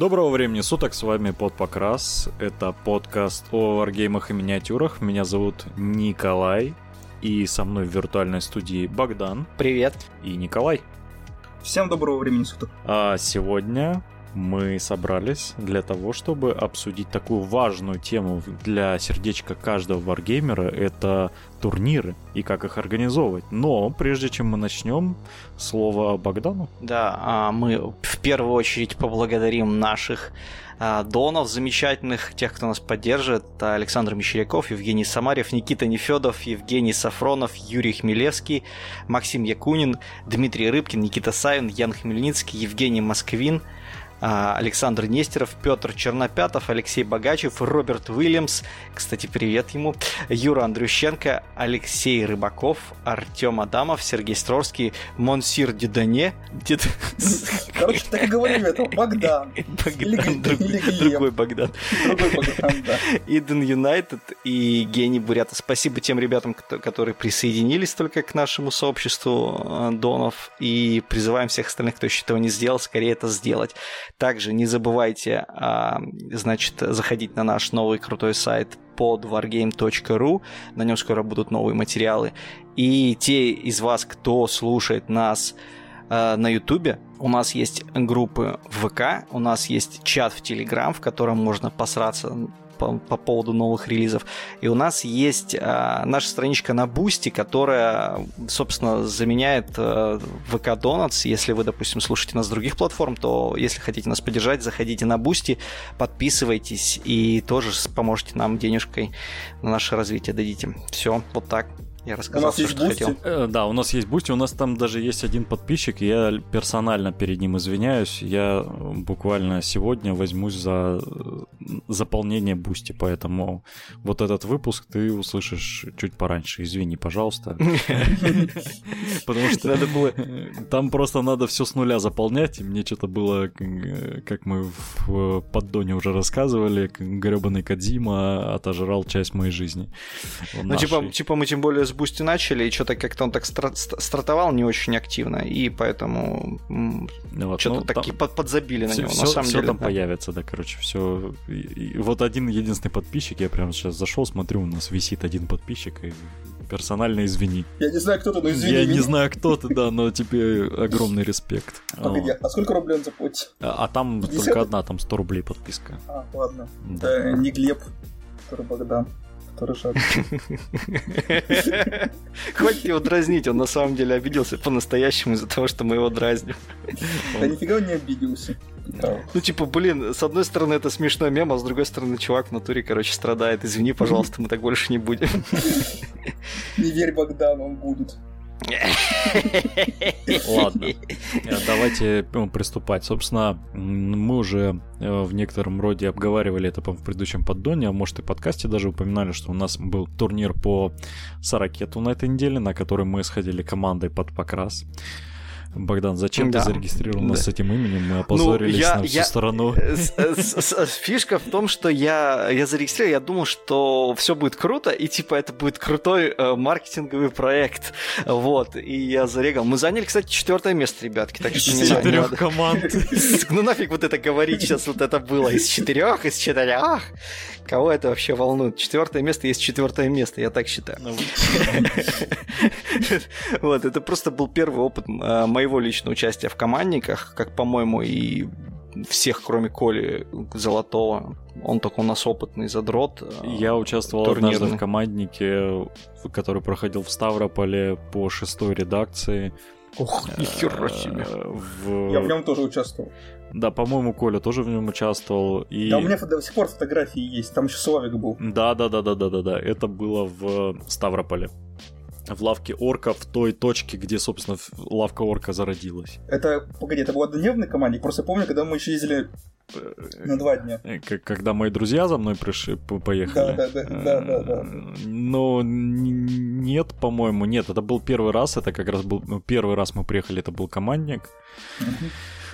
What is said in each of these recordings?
Доброго времени суток, с вами Под Покрас. Это подкаст о варгеймах и миниатюрах. Меня зовут Николай. И со мной в виртуальной студии Богдан. Привет. И Николай. Всем доброго времени суток. А сегодня мы собрались для того, чтобы обсудить такую важную тему для сердечка каждого варгеймера. Это турниры и как их организовывать. Но прежде чем мы начнем, слово Богдану. Да, а, мы в первую очередь поблагодарим наших а, донов замечательных, тех, кто нас поддерживает. Александр Мещеряков, Евгений Самарев, Никита Нефедов, Евгений Сафронов, Юрий Хмелевский, Максим Якунин, Дмитрий Рыбкин, Никита Савин, Ян Хмельницкий, Евгений Москвин – Александр Нестеров, Петр Чернопятов, Алексей Богачев, Роберт Уильямс, кстати, привет ему, Юра Андрющенко, Алексей Рыбаков, Артем Адамов, Сергей Стровский, Монсир Дедане. Дед... Короче, так и говорим это, Богдан. Богдан, другой Богдан. Другой Богдан, да. Иден Юнайтед и Гений Бурята. Спасибо тем ребятам, которые присоединились только к нашему сообществу э, донов и призываем всех остальных, кто еще этого не сделал, скорее это сделать. Также не забывайте, а, значит, заходить на наш новый крутой сайт под wargame.ru. На нем скоро будут новые материалы. И те из вас, кто слушает нас а, на Ютубе, у нас есть группы в ВК, у нас есть чат в Телеграм, в котором можно посраться по, по поводу новых релизов. И у нас есть э, наша страничка на Бусти, которая, собственно, заменяет э, ВК Donuts. Если вы, допустим, слушаете нас с других платформ, то если хотите нас поддержать, заходите на Бусти, подписывайтесь и тоже поможете нам денежкой на наше развитие дадите. Все, вот так. Я рассказал, у нас все, есть что бусти. хотел. Э, да, у нас есть бусти, у нас там даже есть один подписчик, я персонально перед ним извиняюсь. Я буквально сегодня возьмусь за э, заполнение бусти, поэтому вот этот выпуск ты услышишь чуть пораньше. Извини, пожалуйста. Потому что надо было... Там просто надо все с нуля заполнять, и мне что-то было, как мы в поддоне уже рассказывали, гребаный Кадзима отожрал часть моей жизни. Ну, типа, типа мы тем более с Бусти начали, и что-то как-то он так стартовал не очень активно, и поэтому вот, что-то ну, такие под, подзабили все, на него. Все, на самом все деле, там да. появится, да, короче, все. И, и вот один единственный подписчик, я прямо сейчас зашел, смотрю, у нас висит один подписчик, и персонально извини. Я не знаю, кто ты, но извини. Я меня. не знаю, кто ты, да, но тебе огромный респект. Погоди, а сколько рублей он заплатит? А, а там 50? только одна, там 100 рублей подписка. А, ладно. Да. Э, не Глеб, который Богдан который Хватит его дразнить, он на самом деле обиделся по-настоящему из-за того, что мы его дразним. Да нифига он не обиделся. Ну, типа, блин, с одной стороны это смешной мем, а с другой стороны чувак в натуре, короче, страдает. Извини, пожалуйста, мы так больше не будем. Не верь Богдану, он будет. Ладно, э, давайте ну, приступать. Собственно, мы уже э, в некотором роде обговаривали это в предыдущем поддоне, а может и подкасте даже упоминали, что у нас был турнир по Саракету на этой неделе, на который мы сходили командой под покрас. Богдан, зачем да. ты зарегистрировал нас да. с этим именем? Мы опозорились ну, я, на всю я... сторону. Э, фишка в том, что я, я зарегистрировал, я думал, что все будет круто, и типа это будет крутой э, маркетинговый проект. Вот, и я зарегал. Мы заняли, кстати, четвертое место, ребятки. Так что из четырех команд. Ну нафиг вот это говорить, сейчас вот это было из четырех, из четырех. Кого это вообще волнует? Четвертое место есть четвертое место, я так считаю. Вот, это просто был первый опыт э, моего личного участия в командниках, как, по-моему, и всех, кроме Коли Золотого. Он только у нас опытный задрот. Э, Я участвовал турнирный. однажды в команднике, который проходил в Ставрополе по шестой редакции. Ох, нихера себе. В... Я в нем тоже участвовал. Да, по-моему, Коля тоже в нем участвовал. И... Да, у меня до сих пор фотографии есть, там еще Славик был. Да, да, да, да, да, да, да. Это было в Ставрополе. В лавке орка, в той точке, где, собственно, лавка орка зародилась. Это, погоди, это был однодневный командник? Просто помню, когда мы еще ездили на два дня. Э, когда мои друзья за мной пришли, поехали. Да, да, да, да, да. Но нет, по-моему, нет. Это был первый раз. Это как раз был ну, первый раз мы приехали. Это был командник.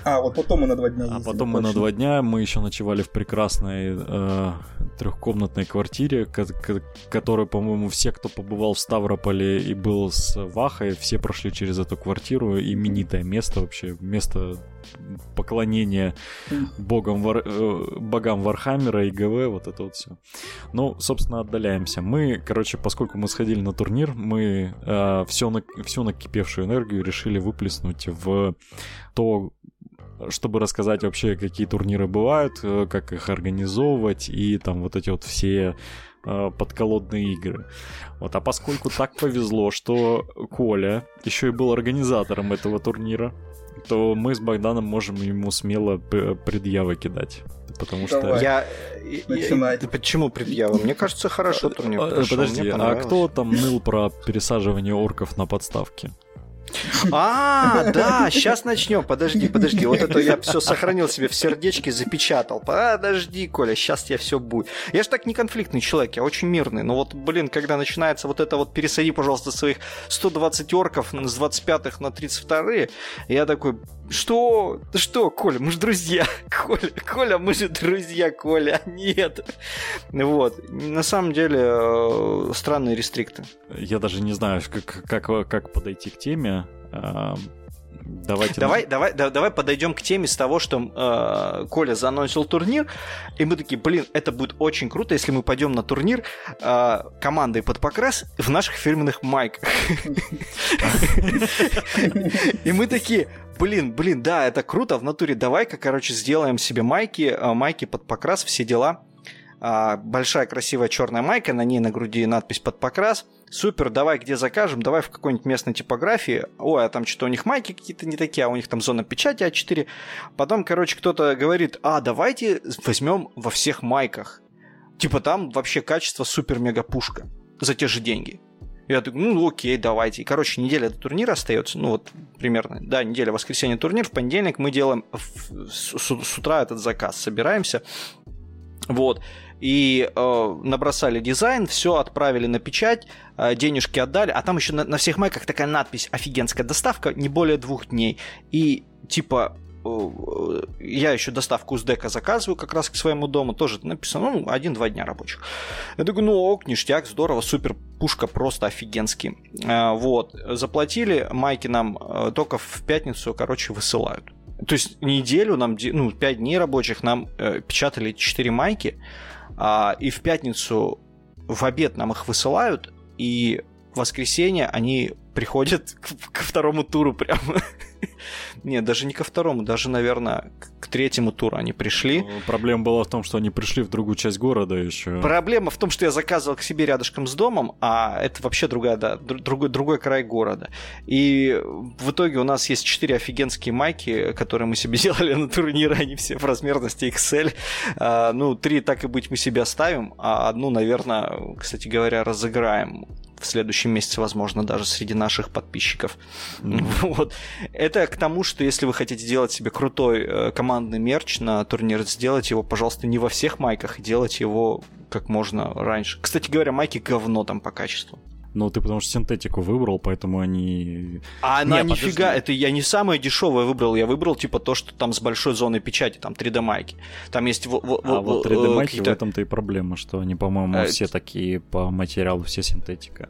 А, вот потом мы на два дня ездили. А потом мы на два дня, мы еще ночевали в прекрасной э, трехкомнатной квартире, которую, по-моему, все, кто побывал в Ставрополе и был с Вахой, все прошли через эту квартиру. Именитое место вообще, место поклонение богам, вар, э, богам Вархаммера и ГВ, вот это вот все. Ну, собственно, отдаляемся. Мы, короче, поскольку мы сходили на турнир, мы э, все на, всю накипевшую энергию решили выплеснуть в то, чтобы рассказать вообще, какие турниры бывают, э, как их организовывать и там вот эти вот все э, подколодные игры. Вот, а поскольку так повезло, что Коля еще и был организатором этого турнира, то мы с Богданом можем ему смело предъявы кидать. Потому Давай. что... Я... Начинать. Я... Почему предъявы? Мне кажется, хорошо турнир э, прошел. Подожди, а кто там ныл про пересаживание орков на подставки? А, да, сейчас начнем. Подожди, подожди. Вот это я все сохранил себе в сердечке, запечатал. Подожди, Коля, сейчас я все будет. Я же так не конфликтный человек, я очень мирный. Но вот, блин, когда начинается вот это вот пересади, пожалуйста, своих 120 орков с 25-х на 32-е, я такой, что? Что, Коля, мы же друзья. Коля, Коля, мы же друзья, Коля. Нет. Вот. На самом деле, э, странные рестрикты. Я даже не знаю, как, как, как подойти к теме. Давайте. Давай, на... давай, да, давай подойдем к теме с того, что э, Коля заносил турнир, и мы такие, блин, это будет очень круто, если мы пойдем на турнир э, командой под покрас в наших фирменных майках. И мы такие, блин, блин, да, это круто в натуре. Давай-ка, короче, сделаем себе майки, э, майки под покрас, все дела. А, большая красивая черная майка, на ней на груди надпись под покрас. Супер, давай где закажем, давай в какой-нибудь местной типографии. Ой, а там что-то у них майки какие-то не такие, а у них там зона печати А4. Потом, короче, кто-то говорит, а давайте возьмем во всех майках. Типа там вообще качество супер-мега-пушка за те же деньги. Я такой, ну окей, давайте. И, короче, неделя до турнира остается, ну вот примерно, да, неделя, воскресенье турнир, в понедельник мы делаем с, с, с утра этот заказ, собираемся, вот, и э, набросали дизайн, все отправили на печать, э, денежки отдали, а там еще на, на всех майках такая надпись «Офигенская доставка, не более двух дней». И типа я еще доставку с дека заказываю как раз к своему дому, тоже написано, ну, один-два дня рабочих. Я такой, ну, ок, ништяк, здорово, супер, пушка просто офигенский. Э, вот, заплатили, майки нам э, только в пятницу, короче, высылают. То есть неделю нам, ну, 5 дней рабочих нам э, печатали 4 майки, а, и в пятницу в обед нам их высылают, и в воскресенье они приходят к, ко второму туру прямо. Нет, даже не ко второму, даже, наверное, к третьему туру они пришли. Ну, проблема была в том, что они пришли в другую часть города еще. Проблема в том, что я заказывал к себе рядышком с домом, а это вообще другая, да, другой, другой край города. И в итоге у нас есть четыре офигенские майки, которые мы себе делали на турнире, они все в размерности XL. А, ну, три так и быть мы себе оставим, а одну, наверное, кстати говоря, разыграем в следующем месяце, возможно, даже среди наших подписчиков. Mm-hmm. Вот. Это к тому, что если вы хотите сделать себе крутой э, командный мерч на турнир, сделать его, пожалуйста, не во всех майках, делать его как можно раньше. Кстати говоря, майки говно там по качеству. Ну, ты потому что синтетику выбрал, поэтому они... А она не, нифига, подожди. это я не самое дешевое выбрал, я выбрал типа то, что там с большой зоной печати, там 3D майки. Там есть... В, в, а вот 3D майки в этом-то и проблема, что они, по-моему, а, все такие по материалу, все синтетика.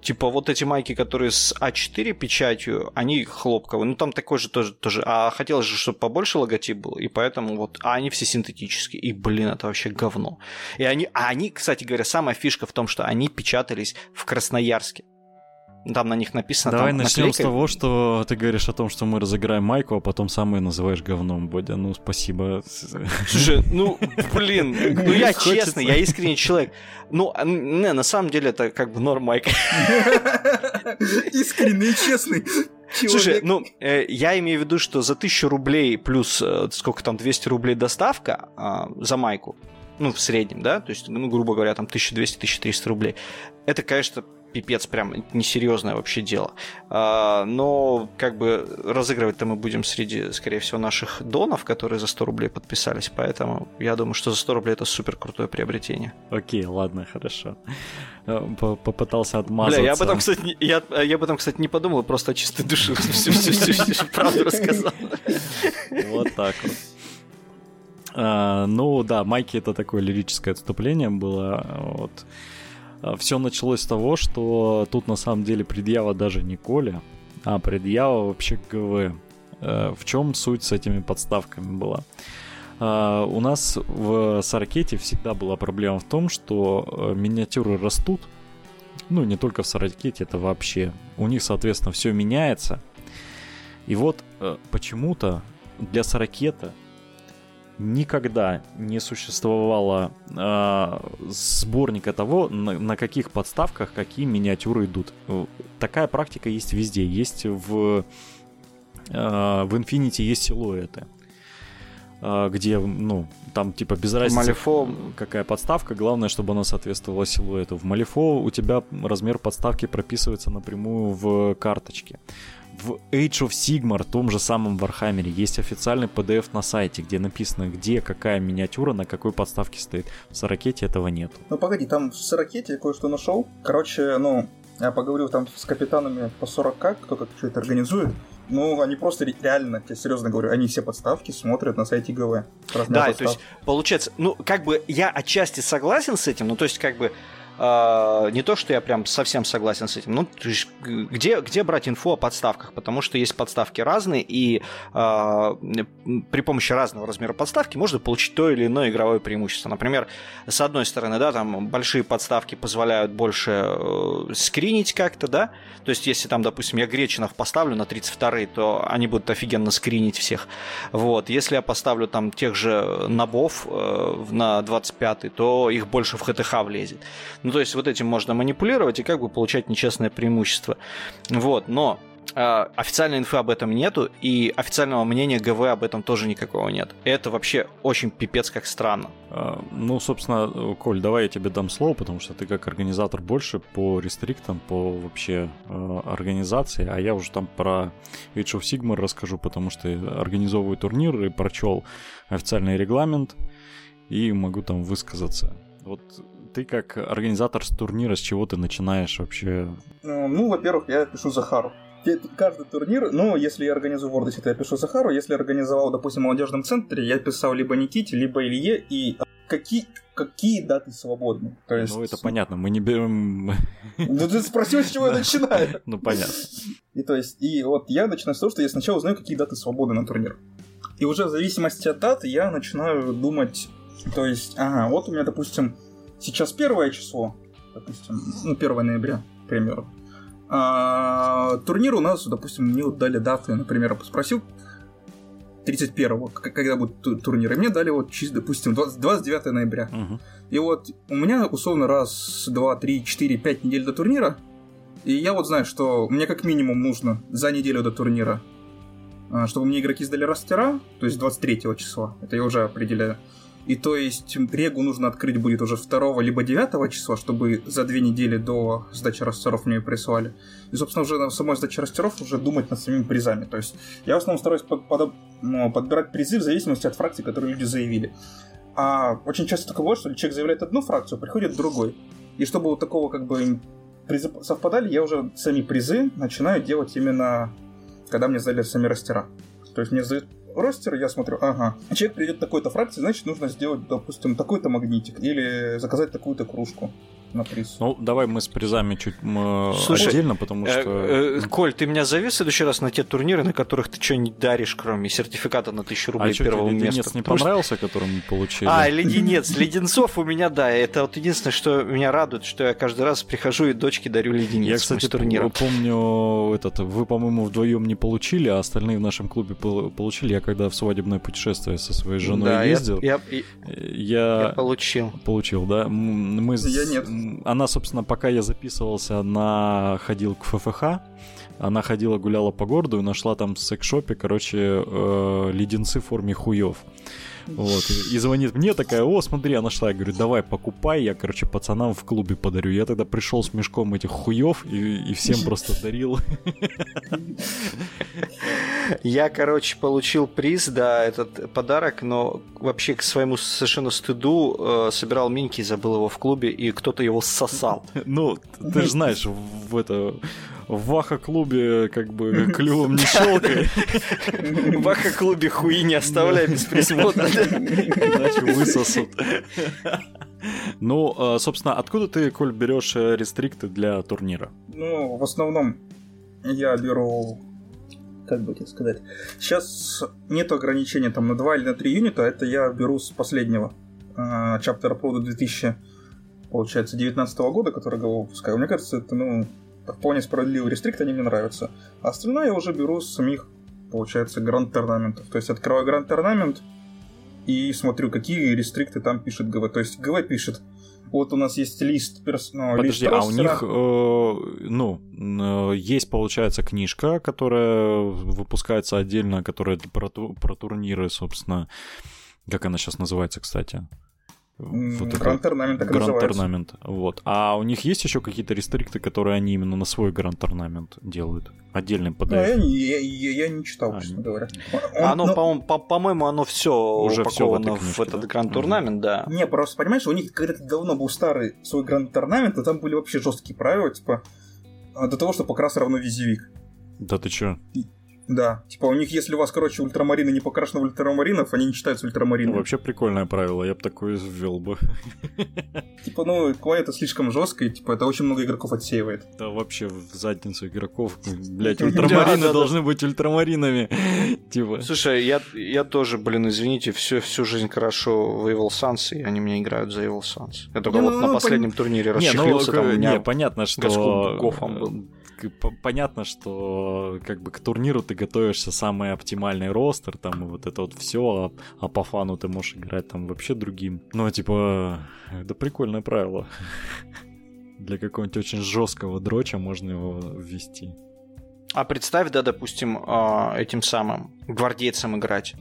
Типа вот эти майки, которые с А4 печатью, они хлопковые. Ну там такой же тоже, тоже. А хотелось же, чтобы побольше логотип был, и поэтому вот... А они все синтетические. И, блин, это вообще говно. И они... А они, кстати говоря, самая фишка в том, что они печатались в Красноярске. Там на них написано. Давай там, начнем наклейка... с того, что ты говоришь о том, что мы разыграем майку, а потом сам ее называешь говном, Бодя. Ну, спасибо. Слушай, ну, блин, ну я честный, я искренний человек. Ну, а, не, на самом деле это как бы норм майка. Искренний, честный. Человек. Слушай, ну, э, я имею в виду, что за 1000 рублей плюс, э, сколько там, 200 рублей доставка э, за майку, ну, в среднем, да, то есть, ну, грубо говоря, там 1200-1300 рублей, это, конечно, пипец, прям несерьезное вообще дело. А, но как бы разыгрывать-то мы будем среди, скорее всего, наших донов, которые за 100 рублей подписались, поэтому я думаю, что за 100 рублей это супер крутое приобретение. Окей, ладно, хорошо. Э, попытался отмазаться. Бля, я об этом, кстати, не, я, я об этом, кстати, не подумал, просто чистой души всю правду рассказал. Вот так вот. А, ну да, Майки это такое лирическое отступление было. Вот. А, Все началось с того, что тут на самом деле предъява даже не Коля, а предъява вообще ГВ. Э, в чем суть с этими подставками была? Uh, у нас в Саракете всегда была проблема в том, что uh, миниатюры растут. Ну, не только в Саракете, это вообще. У них, соответственно, все меняется. И вот uh, почему-то для Саракета никогда не существовало э, сборника того, на, на каких подставках какие миниатюры идут. Такая практика есть везде. Есть в, э, в Infinity есть силуэты где, ну, там типа без разницы, Малифо... какая подставка, главное, чтобы она соответствовала силуэту. В Malifaux у тебя размер подставки прописывается напрямую в карточке. В Age of Sigmar, том же самом Вархаммере, есть официальный PDF на сайте, где написано, где какая миниатюра на какой подставке стоит. В Сорокете этого нет. Ну погоди, там в Сорокете я кое-что нашел. Короче, ну, я поговорил там с капитанами по 40к, кто как что это организует. Ну, они просто реально, я серьезно говорю, они все подставки смотрят на сайте ГВ. Да, то есть, получается, ну, как бы я отчасти согласен с этим, ну, то есть, как бы Uh, не то, что я прям совсем согласен с этим. Ну, где, где брать инфу о подставках? Потому что есть подставки разные, и uh, при помощи разного размера подставки можно получить то или иное игровое преимущество. Например, с одной стороны, да, там большие подставки позволяют больше uh, скринить как-то, да. То есть, если там, допустим, я Гречинов поставлю на 32 то они будут офигенно скринить всех. Вот. Если я поставлю там тех же набов на 25 то их больше в ХТХ влезет. Ну, то есть вот этим можно манипулировать и как бы получать нечестное преимущество. Вот, но э, официальной инфы об этом нету, и официального мнения ГВ об этом тоже никакого нет. Это вообще очень пипец как странно. А, ну, собственно, Коль, давай я тебе дам слово, потому что ты как организатор больше по рестриктам, по вообще э, организации, а я уже там про Age of Sigmar расскажу, потому что организовываю турнир и прочел официальный регламент, и могу там высказаться. Вот ты как организатор турнира, с чего ты начинаешь вообще? Ну, ну во-первых, я пишу Захару. Каждый турнир, ну, если я организую Вордосе, то я пишу Захару. Если организовал, допустим, в молодежном центре, я писал либо Никите, либо Илье. И какие, какие даты свободны? То есть... Ну, это понятно, мы не берем... Ну, ты спросил, с чего я начинаю. Ну, понятно. И то есть, и вот я начинаю с того, что я сначала узнаю, какие даты свободны на турнир. И уже в зависимости от даты я начинаю думать, то есть, ага, вот у меня, допустим, Сейчас первое число, допустим, ну, 1 ноября, к примеру. А, турнир у нас, допустим, мне вот дали даты, например, спросил 31-го, когда будет турнир, и мне дали вот, допустим, 20, 29 ноября. Uh-huh. И вот у меня условно раз, два, три, четыре, пять недель до турнира, и я вот знаю, что мне как минимум нужно за неделю до турнира, а, чтобы мне игроки сдали растера, то есть 23 числа, это я уже определяю. И то есть регу нужно открыть будет уже 2 либо 9 числа, чтобы за две недели до сдачи растеров мне прислали. И, собственно, уже на самой сдаче растеров уже думать над самими призами. То есть я в основном стараюсь под, под, ну, подбирать призы в зависимости от фракций, которые люди заявили. А очень часто такое бывает, что человек заявляет одну фракцию, приходит другой. И чтобы вот такого как бы призы совпадали, я уже сами призы начинаю делать именно когда мне сдали сами растера. То есть мне сдают ростер, я смотрю, ага, человек придет такой-то фракции, значит, нужно сделать, допустим, такой-то магнитик или заказать такую-то кружку на приз. Ну, давай мы с призами чуть Слушай, отдельно, потому э, что... Э, э, Коль, ты меня зови в следующий раз на те турниры, на которых ты что не даришь, кроме сертификата на 1000 рублей а первого места. леденец не понравился, что... который мы получили? А, леденец. Леденцов у меня, да, это вот единственное, что меня радует, что я каждый раз прихожу и дочке дарю леденец Я, кстати, турнира. помню, этот, вы, по-моему, вдвоем не получили, а остальные в нашем клубе получили. Я когда в свадебное путешествие со своей женой да, ездил, я, я, я, я получил. Получил, да? Мы, я нет. Она, собственно, пока я записывался, она ходил к ФФХ, она ходила, гуляла по городу и нашла там в секс-шопе, короче, э, леденцы в форме хуев. Вот, и, звонит мне такая, о, смотри, она нашла. Я говорю, давай, покупай, я, короче, пацанам в клубе подарю. Я тогда пришел с мешком этих хуев и, и всем просто дарил. Я, короче, получил приз, да, этот подарок, но вообще к своему совершенно стыду э, собирал миньки, забыл его в клубе, и кто-то его сосал. Ну, ты же знаешь, в это в Ваха-клубе как бы клювом не щелкай. В Ваха-клубе хуи не оставляй без присмотра. Иначе высосут. Ну, а, собственно, откуда ты, Коль, берешь э, рестрикты для турнира? Ну, в основном я беру как бы тебе сказать. Сейчас нет ограничения там на 2 или на 3 юнита, это я беру с последнего э, чаптера Pro 2000, получается, 19 года, который я выпускаю. Мне кажется, это, ну, вполне справедливый рестрикт, они мне нравятся. А остальное я уже беру с самих, получается, гранд-торнаментов. То есть открываю гранд-торнамент и смотрю, какие рестрикты там пишет ГВ. То есть ГВ пишет вот у нас есть лист персонала. Подожди, лист а у них, э, ну, э, есть, получается, книжка, которая выпускается отдельно, которая про, про турниры, собственно. Как она сейчас называется, кстати? Вот Гранд-торнамент так Гранд-торнамент, вот. А у них есть еще какие-то рестрикты, которые они именно на свой гранд-торнамент делают? Отдельный PDF? Ну, я, я, я, я не читал, а, честно говоря. Он, оно, но... по-моему, по- по-моему, оно все уже упаковано все в, в этот да? гранд-турнамент, да. Не, просто понимаешь, у них когда-то давно был старый свой гранд-турнамент, и там были вообще жесткие правила, типа, до того, что покрас равно визивик. Да ты чё? Да, типа у них, если у вас, короче, ультрамарины не покрашены в ультрамаринов, они не считаются ультрамаринами. Ну, вообще прикольное правило, я бы такое ввел бы. Типа, ну, Квай это слишком жестко, и типа это очень много игроков отсеивает. Да вообще в задницу игроков, блять, ультрамарины должны быть ультрамаринами. Типа. Слушай, я, я тоже, блин, извините, всю, всю жизнь хорошо в Evil Suns, и они мне играют за Evil Suns. Я только вот на последнем турнире расчехлился, там у меня... Не, понятно, что понятно, что как бы к турниру ты готовишься самый оптимальный ростер, там и вот это вот все, а, а по фану ты можешь играть там вообще другим. Ну, типа, это прикольное правило. Для какого-нибудь очень жесткого дроча можно его ввести. А представь, да, допустим, а, этим самым гвардейцам играть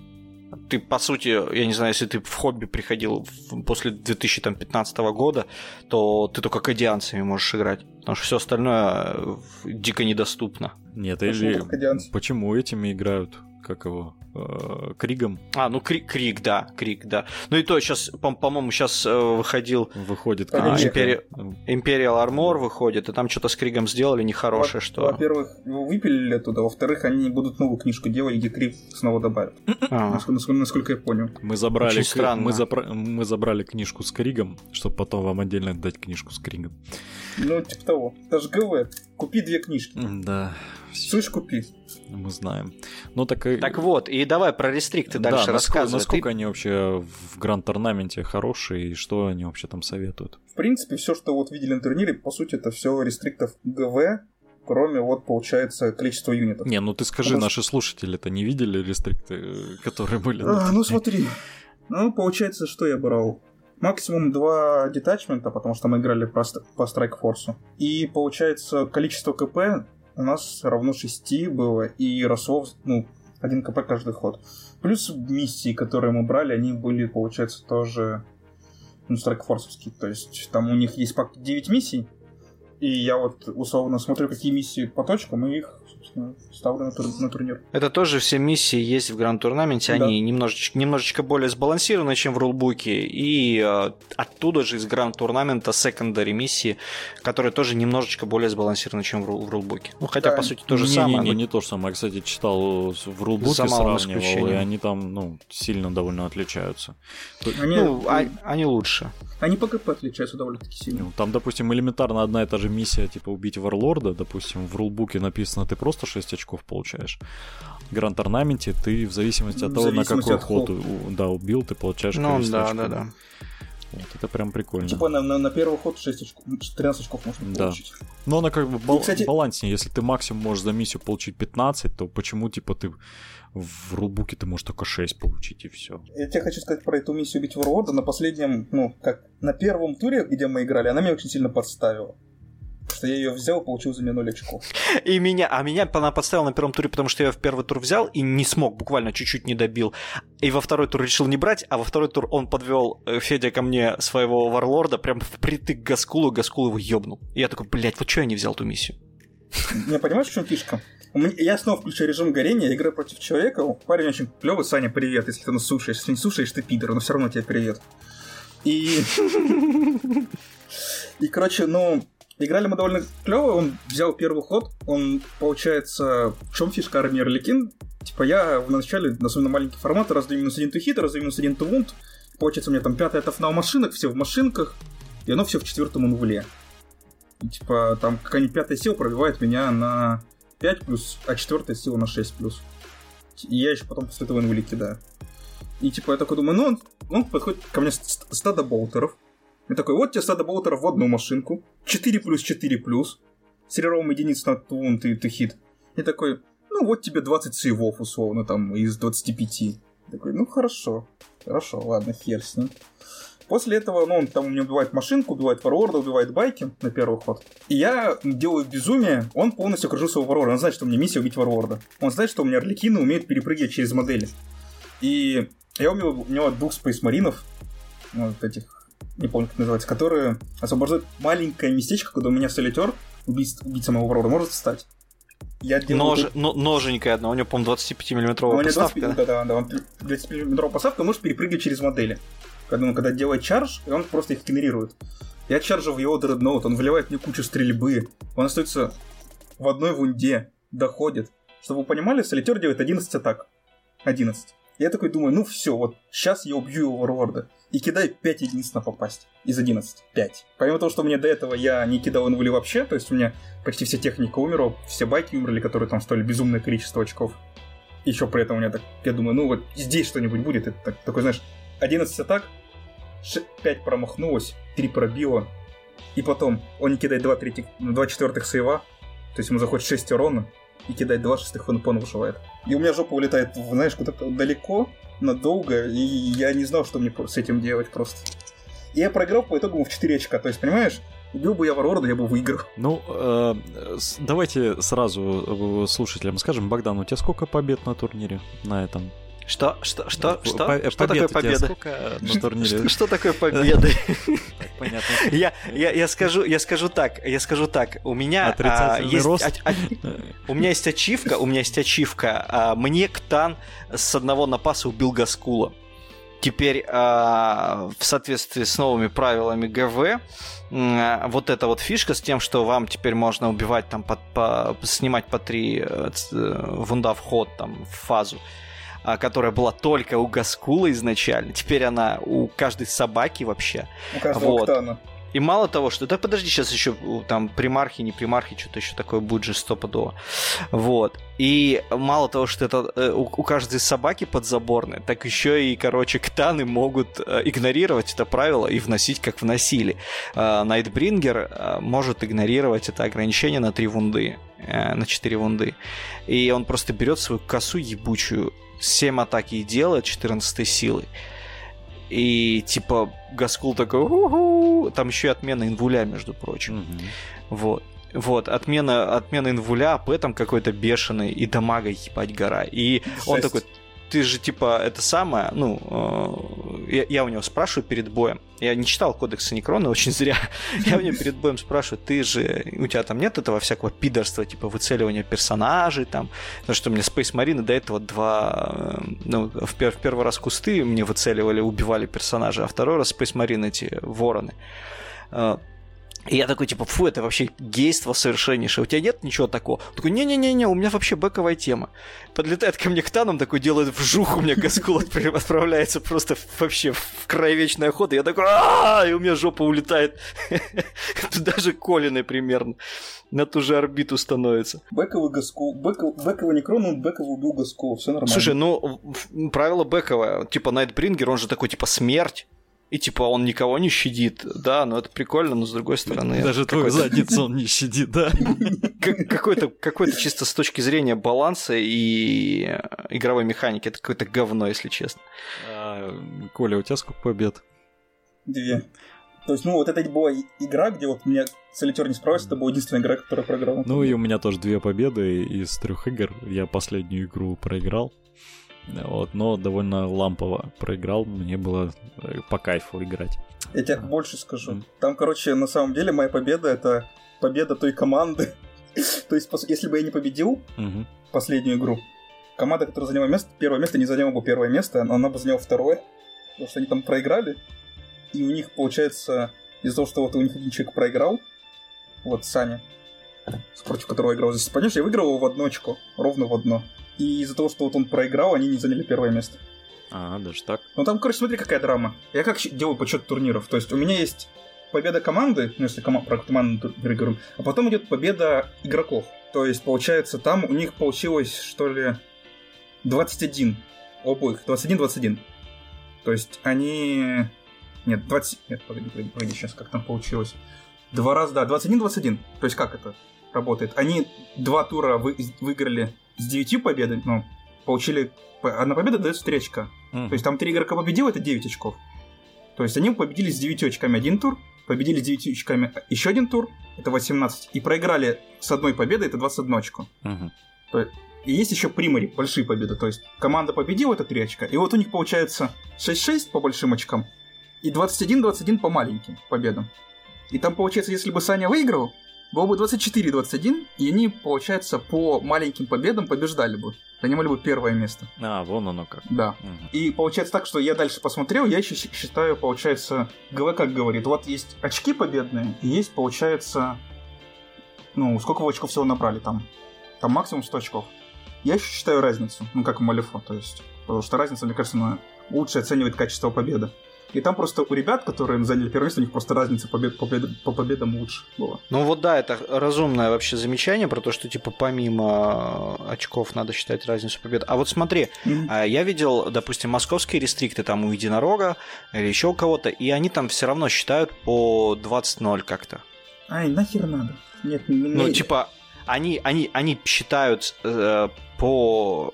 ты, по сути, я не знаю, если ты в хобби приходил после 2015 года, то ты только кадианцами можешь играть. Потому что все остальное э, дико недоступно. Нет, почему или почему этими играют? Как его? Э, Кригом. А, ну Крик, Крик, да, Крик, да. Ну и то сейчас, по- по-моему, сейчас э, выходил... Выходит а, Импери... Imperial Armor выходит, и там что-то с Кригом сделали нехорошее, во- что... Во-первых, его выпилили оттуда, во-вторых, они будут новую книжку делать, где Крик снова добавят. А. Насколько, насколько я понял. Мы забрали, Очень странно. Мы, забра... мы забрали книжку с Кригом, чтобы потом вам отдельно дать книжку с Кригом. Ну, типа того. Даже ГВ. Купи две книжки. Да. Слышь, купи. Мы знаем. Ну так и... Так вот, и давай про рестрикты дальше да, рассказывай. Насколько Ты... они вообще в гранд-торнаменте хорошие, и что они вообще там советуют? В принципе, все, что вот видели на турнире, по сути, это все рестриктов ГВ, кроме вот, получается, количества юнитов. Не, ну ты скажи, Потому... наши слушатели-то не видели рестрикты, которые были? А, ну смотри. Ну, получается, что я брал? Максимум два детачмента, потому что мы играли по, по Strike Force. И получается, количество КП у нас равно 6 было, и росло, ну, 1 КП каждый ход. Плюс миссии, которые мы брали, они были, получается, тоже ну, страйкфорсовские. То есть там у них есть пак 9 миссий, и я вот условно смотрю, какие миссии по точкам, и их собственно, ставлю на, тур, на турнир. Это тоже все миссии есть в гранд-турнаменте, да. они немножечко, немножечко более сбалансированы, чем в рулбуке, и э, оттуда же из гранд-турнамента секондари миссии, которые тоже немножечко более сбалансированы, чем в, в рулбуке. Ну, хотя, да. по сути, то же не, самое. Не, не, не то же самое. Я, кстати, читал в рулбуке, сравнивал, и они там, ну, сильно довольно отличаются. Они, ну, а, они лучше. Они по КП отличаются довольно-таки сильно. Ну, там, допустим, элементарно одна и та же миссия, типа убить варлорда, допустим, в рулбуке написано, ты просто 6 очков получаешь. В гранд-орнаменте ты в зависимости от того, на какой от ход да, убил, ты получаешь ну, да, очков. да, да. Вот, это прям прикольно. Типа на, на, на первый ход 6 очков, 13 очков можно да. получить. Но она как бы бал- И, кстати... баланснее. Если ты максимум можешь за миссию получить 15, то почему, типа, ты в рулбуке ты можешь только 6 получить, и все. Я тебе хочу сказать про эту миссию убить Варлорда. На последнем, ну, как на первом туре, где мы играли, она меня очень сильно подставила что я ее взял, получил за меня 0 очков. И меня, а меня она подставила на первом туре, потому что я в первый тур взял и не смог, буквально чуть-чуть не добил. И во второй тур решил не брать, а во второй тур он подвел э, Федя ко мне своего варлорда прям впритык к Гаскулу, Гаскул его ёбнул. И я такой, блядь, вот что я не взял ту миссию? Не понимаешь, в чем фишка? Я снова включаю режим горения, играю против человека. Парень очень клевый, Саня, привет, если ты нас слушаешь. Если не слушаешь, ты пидор, но все равно тебе привет. И... И, короче, ну, Играли мы довольно клево, он взял первый ход, он, получается, в чем фишка армии Орликин? Типа я вначале, особенно маленький формат, раздаю минус один тухит, раздаю минус один тувунт, получается у меня там пятая тафна у машинок, все в машинках, и оно все в четвертом инвуле. И, типа там какая-нибудь пятая сила пробивает меня на 5 плюс, а четвертая сила на 6 плюс. И я еще потом после этого инвалид кидаю. И типа я такой думаю, ну он, он подходит ко мне стадо болтеров. Я такой, вот тебе стадо болтеров в одну машинку. 4 плюс 4 плюс. С единиц на тун ты, ты хит. И такой, ну вот тебе 20 сейвов условно там из 25. Я такой, ну хорошо, хорошо, ладно, хер с ним. После этого, ну, он там у меня убивает машинку, убивает варворда, убивает байки на первый ход. И я делаю безумие, он полностью окружил своего варворда. Он знает, что у меня миссия убить варворда. Он знает, что у меня арлекины умеют перепрыгивать через модели. И я убил у него двух спейсмаринов, вот этих, не помню, как называется, которые освобождают маленькое местечко, куда у меня солитер, убийца, убийца моего варворда, может встать. Я делаю... Нож, но, ноженькая одна, у него, по-моему, 25-миллиметровая поставка. 25, да, да, да, 25-миллиметровая поставка, может перепрыгивать через модели когда, ну, когда делает чардж, и он просто их генерирует. Я чаржу в его дредноут, он выливает мне кучу стрельбы, он остается в одной вунде, доходит. Чтобы вы понимали, солитер делает 11 атак. 11. Я такой думаю, ну все, вот сейчас я убью его варварда. И кидаю 5 единиц на попасть. Из 11. 5. Помимо того, что мне до этого я не кидал инвули вообще, то есть у меня почти вся техника умерла, все байки умерли, которые там стоили безумное количество очков. Еще при этом у меня так, я думаю, ну вот здесь что-нибудь будет. Это так, такой, знаешь, 11 атак, 5 промахнулось, 3 пробило. И потом он не кидает 2, третьих, 2 четвертых сейва, то есть ему заходит 6 урона, и кидает 2 шестых, он выживает. И у меня жопа улетает, знаешь, куда-то далеко, надолго, и я не знал, что мне с этим делать просто. И я проиграл по итогу в 4 очка, то есть, понимаешь, Убил бы я Варварда, я бы выиграл. Ну, э, давайте сразу э, слушателям скажем, Богдан, у тебя сколько побед на турнире на этом? Что? Что? Что? Что? что такое победа? на турнире? Что, что такое победы? Понятно. Я, я, я, скажу, я скажу так, я скажу так. У меня а, есть, рост. А, а, у меня есть ачивка, у меня есть ачивка. А, мне Ктан с одного напаса убил Гаскула. Теперь а, в соответствии с новыми правилами ГВ вот эта вот фишка с тем, что вам теперь можно убивать там по, по, снимать по три э, вунда в ход там в фазу а, которая была только у Гаскула изначально, теперь она у каждой собаки вообще. У каждого вот. Ктана. И мало того, что... Да подожди, сейчас еще там примархи, не примархи, что-то еще такое будет же стопудово. Вот. И мало того, что это э, у, у каждой собаки подзаборные, так еще и, короче, ктаны могут э, игнорировать это правило и вносить, как вносили. Э, Найтбрингер может игнорировать это ограничение на 3 вунды, на 4 вунды. И он просто берет свою косу ебучую 7 атаки и делает 14 силой. И типа Гаскул такой, У-ху! там еще и отмена инвуля, между прочим. Mm-hmm. Вот. Вот, отмена, отмена инвуля, ап там какой-то бешеный, и дамага ебать гора. И Жесть. он такой, ты же типа это самое, ну, э, я, я у него спрашиваю перед боем, я не читал кодекса Некрона, очень зря, я у него перед боем спрашиваю, ты же, у тебя там нет этого всякого пидорства, типа выцеливания персонажей, там, потому что мне Space Marine до этого два, э, ну, в, в первый раз кусты мне выцеливали, убивали персонажа, а второй раз Space Marine эти вороны. И я такой, типа, фу, это вообще гейство совершеннейшее. У тебя нет ничего такого? Он такой, не-не-не-не, у меня вообще бэковая тема. Подлетает ко мне к танам, такой делает вжух, у меня Гаскул отправляется просто вообще в край вечной охоты. Я такой, а и у меня жопа улетает. Даже Колины примерно. На ту же орбиту становится. Бэковый Гаскул, бэковый Некрон, он бэковый убил Гаскул, все нормально. Слушай, ну, правило бэковое, типа Найтбрингер, он же такой, типа, смерть и типа он никого не щадит, да, но это прикольно, но с другой стороны... Даже твою задницу он не щадит, да? Какой-то какой чисто с точки зрения баланса и игровой механики, это какое-то говно, если честно. А, Коля, у тебя сколько побед? Две. То есть, ну, вот это была игра, где вот меня солитер не справился, это была единственная игра, которая проиграла. Ну, и у меня тоже две победы из трех игр. Я последнюю игру проиграл. Вот, но довольно лампово проиграл, мне было э, по кайфу играть. Я тебе больше скажу. Там, короче, на самом деле моя победа это победа той команды. То есть, если бы я не победил последнюю игру, команда, которая заняла место, первое место не заняла бы первое место, но она бы заняла второе, потому что они там проиграли. И у них, получается, из-за того, что вот у них один человек проиграл, вот Саня, против которого я играл здесь, понимаешь, я выиграл его в одну ровно в одно. И из-за того, что вот он проиграл, они не заняли первое место. А, даже так? Ну там, короче, смотри, какая драма. Я как делаю подсчет турниров. То есть у меня есть победа команды, ну если кома- про команду говорим, а потом идет победа игроков. То есть, получается, там у них получилось, что ли, 21 обоих. 21-21. То есть они... Нет, 20... Нет, погоди, погоди, погоди, сейчас как там получилось. Два раза, да, 21-21. То есть как это работает? Они два тура вы... выиграли с 9 победами, ну, получили... Одна победа дает 3 очка. Mm. То есть там три игрока победил, это 9 очков. То есть они победили с 9 очками один тур, победили с 9 очками еще один тур, это 18, и проиграли с одной победой, это 21 очко. Mm-hmm. То есть и есть еще примари, большие победы. То есть команда победила, это 3 очка. И вот у них получается 6-6 по большим очкам и 21-21 по маленьким победам. И там получается, если бы Саня выиграл, было бы 24-21, и они, получается, по маленьким победам побеждали бы. Занимали бы первое место. А, вон оно как. Да. Угу. И получается так, что я дальше посмотрел, я еще считаю, получается, ГВ как говорит, вот есть очки победные, и есть, получается, ну, сколько вы очков всего набрали там? Там максимум 100 очков. Я еще считаю разницу, ну, как у Малифо, то есть. Потому что разница, мне кажется, она лучше оценивает качество победы. И там просто у ребят, которые заняли первое место, у них просто разница побед, побед, по победам лучше была. Ну вот да, это разумное вообще замечание про то, что типа помимо очков надо считать разницу побед. А вот смотри, mm-hmm. я видел, допустим, московские рестрикты там у Единорога или еще у кого-то, и они там все равно считают по 20-0 как-то. Ай, нахер надо. Нет, ну, не... типа, они, они, они считают э, по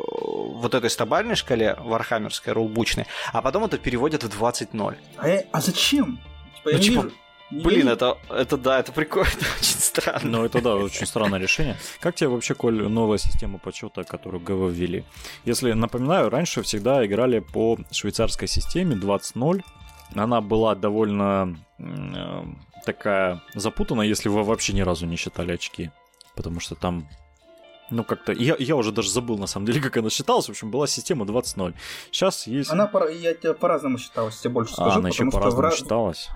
вот этой стабальной шкале вархаммерской, рулбучной, а потом это переводят в 20.0. А, я, а зачем? Типа, ну, типа, не Блин, это, это да, это прикольно, это очень странно. Ну, это да, очень странное решение. Как тебе вообще, Коль, новая система подсчета, которую ГВ ввели? Если напоминаю, раньше всегда играли по швейцарской системе 20.0. Она была довольно э, такая запутанная, если вы вообще ни разу не считали очки потому что там ну, как-то... Я, я уже даже забыл, на самом деле, как она считалась. В общем, была система 20.0. Сейчас есть... Она, по... я тебя по-разному считалась, тебе больше скажу. А, она еще по-разному раз... считалась?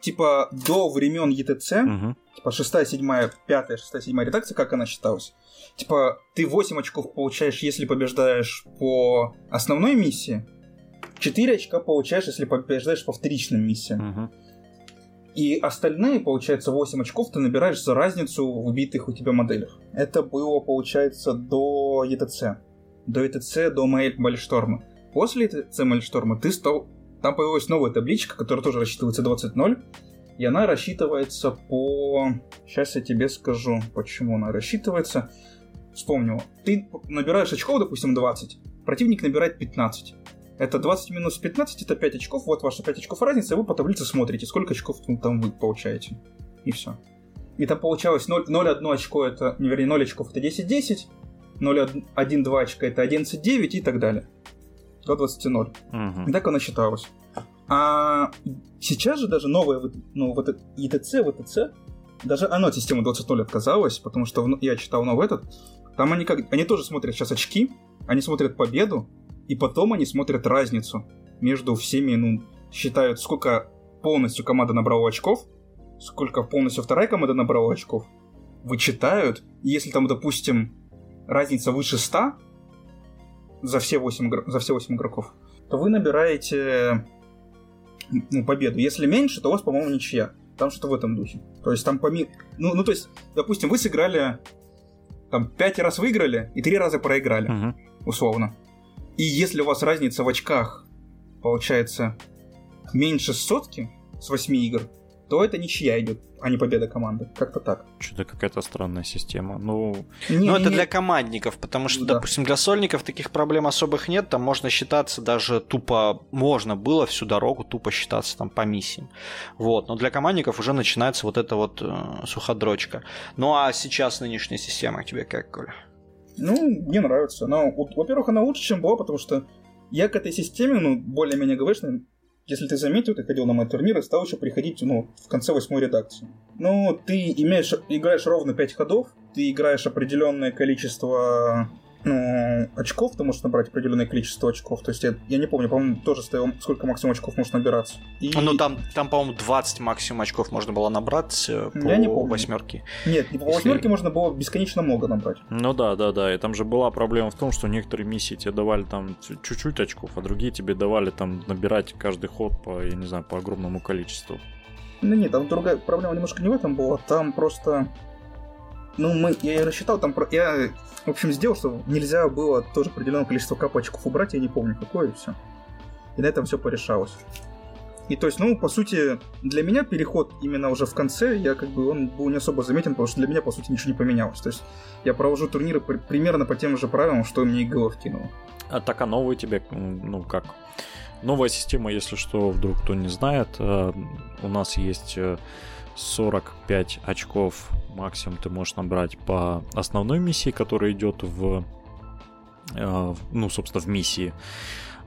Типа, до времен ЕТЦ, угу. типа, 6, 7, 5, 6, 7 редакция, как она считалась? Типа, ты 8 очков получаешь, если побеждаешь по основной миссии, 4 очка получаешь, если побеждаешь по вторичным миссиям. Угу. И остальные, получается, 8 очков ты набираешь за разницу в убитых у тебя моделях. Это было, получается, до ETC. До ETC, до Майльшторма. После ETC Майльшторма ты стал... Там появилась новая табличка, которая тоже рассчитывается 20.0. И она рассчитывается по... Сейчас я тебе скажу, почему она рассчитывается. Вспомнил. Ты набираешь очков, допустим, 20. Противник набирает 15. Это 20 минус 15, это 5 очков, вот ваши 5 очков разница, и вы по таблице смотрите, сколько очков там вы получаете. И все. И там получалось 0,1 очко, это, не вернее, 0 очков это 10-10, 0,1-2 очка это 11-9 и так далее. До 20-0. Угу. И так оно считалось. А сейчас же даже новое, ну, вот ETC, VTC, даже оно от системы 20.0 отказалось, потому что я читал новый этот, там они как, они тоже смотрят сейчас очки, они смотрят победу, и потом они смотрят разницу между всеми, ну, считают, сколько полностью команда набрала очков, сколько полностью вторая команда набрала очков, вычитают, и если там, допустим, разница выше 100 за все 8, за все 8 игроков, то вы набираете ну, победу. Если меньше, то у вас, по-моему, ничья. Там что-то в этом духе. То есть там помимо... Ну, ну, то есть, допустим, вы сыграли... Там пять раз выиграли и три раза проиграли, uh-huh. условно. И если у вас разница в очках получается меньше сотки с 8 игр, то это ничья идет, а не победа команды. Как-то так. Что-то какая-то странная система. Ну, не, ну это не... для командников, потому что, да. допустим, для сольников таких проблем особых нет. Там можно считаться даже тупо, можно было всю дорогу тупо считаться там по миссиям. Вот. Но для командников уже начинается вот эта вот э, суходрочка. Ну а сейчас нынешняя система тебе как, Коля? Ну, мне нравится. Но, во-первых, она лучше, чем была, потому что я к этой системе, ну, более-менее ГВшной, если ты заметил, ты ходил на мои турниры, стал еще приходить, ну, в конце восьмой редакции. Ну, ты имеешь, играешь ровно 5 ходов, ты играешь определенное количество ну, очков ты можешь набрать определенное количество очков. То есть я, я не помню, по-моему, тоже стоял, сколько максимум очков можно набираться. И... Ну там, там по-моему, 20 максимум очков можно было набрать э, по я не помню. восьмерке. Нет, по Если... восьмерке можно было бесконечно много набрать. Ну да, да, да. И там же была проблема в том, что некоторые миссии тебе давали там чуть-чуть очков, а другие тебе давали там набирать каждый ход по, я не знаю, по огромному количеству. Ну нет, там другая проблема немножко не в этом была. Там просто Ну, мы, я рассчитал там, я, в общем, сделал, что нельзя было тоже определенное количество капочков убрать, я не помню какое, и все. И на этом все порешалось. И то есть, ну, по сути, для меня переход именно уже в конце, я как бы, он был не особо заметен, потому что для меня, по сути, ничего не поменялось. То есть, я провожу турниры примерно по тем же правилам, что мне ИГЛ вкинуло. А так, а новый тебе, ну, как? Новая система, если что, вдруг кто не знает, э, у нас есть 45 э, очков максимум ты можешь набрать по основной миссии, которая идет в, э, ну, собственно, в миссии.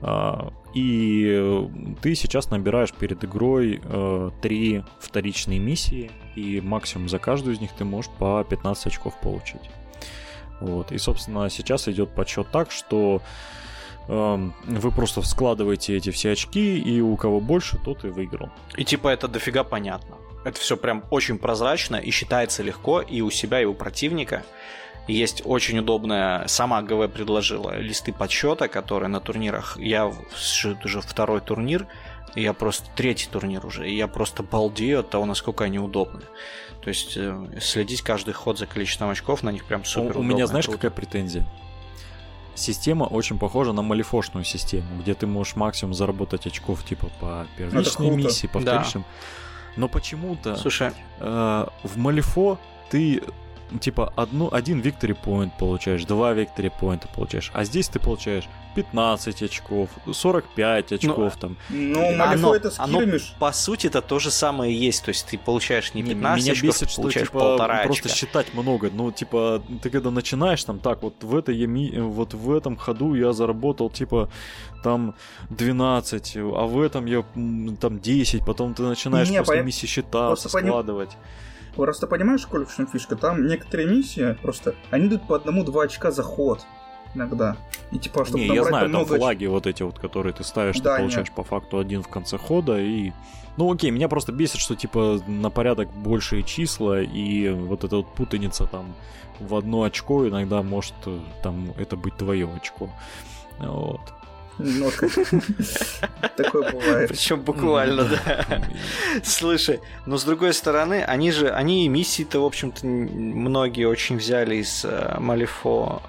А, и ты сейчас набираешь перед игрой э, три вторичные миссии, и максимум за каждую из них ты можешь по 15 очков получить. Вот. И, собственно, сейчас идет подсчет так, что э, вы просто складываете эти все очки, и у кого больше, тот и выиграл. И типа это дофига понятно. Это все прям очень прозрачно и считается легко и у себя, и у противника. Есть очень удобная, сама ГВ предложила листы подсчета, которые на турнирах. Я уже второй турнир, я просто третий турнир уже, и я просто балдею от того, насколько они удобны. То есть э, следить каждый ход за количеством очков на них прям супер. У, у меня знаешь круто. какая претензия? Система очень похожа на малифошную систему, где ты можешь максимум заработать очков типа по первичной миссии, по вторичным. Да. Но почему-то Слушай. Э, в Малифо ты типа одну, один victory point получаешь, два victory point получаешь, а здесь ты получаешь 15 очков, 45 очков ну, там. Ну, это скиллами. по сути это то же самое есть, то есть ты получаешь не 15 Меня очков, бесит, что, получаешь типа, полтора просто очка. считать много, ну, типа, ты когда начинаешь там, так, вот в этой я, вот в этом ходу я заработал, типа, там 12, а в этом я там 10, потом ты начинаешь не, после по... миссии считаться, складывать. Поним... Просто понимаешь, Коля, в чем фишка? Там некоторые миссии просто, они дают по одному-два очка за ход иногда. И типа, чтобы Не, я знаю, там флаги вот эти вот, которые ты ставишь, да, ты получаешь нет. по факту один в конце хода и... Ну окей, меня просто бесит, что типа на порядок большие числа и вот эта вот путаница там в одно очко иногда может э, там это быть твое очко. Вот. Ну, такое бывает. Причем буквально, да. Слушай, но с другой стороны, они же, они и миссии-то, в общем-то, многие очень взяли из э, Малифо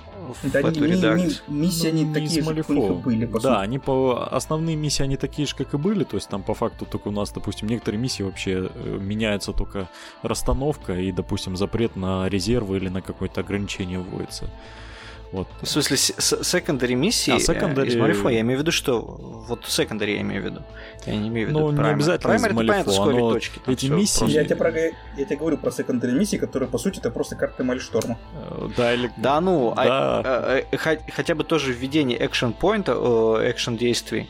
да, в эту не, редакцию. Не, миссии ну, они такие же, как и были, по Да, они по... Основные миссии, они такие же, как и были, то есть там по факту только у нас, допустим, некоторые миссии вообще э, меняются только расстановка и, допустим, запрет на резервы или на какое-то ограничение вводится. Вот. В смысле, секондари миссии а, secondary... из Малифо, я имею в виду, что вот секондари я имею в виду. Я не имею в виду Ну, не обязательно Primary, из Малифо, понятно, оно... точки, эти миссии... Я тебе, про... я тебе говорю про секондари миссии, которые, по сути, это просто карты Мальшторма. Э, да, или... Да, ну, а, да. А, а, хотя бы тоже введение экшен поинта, экшен действий.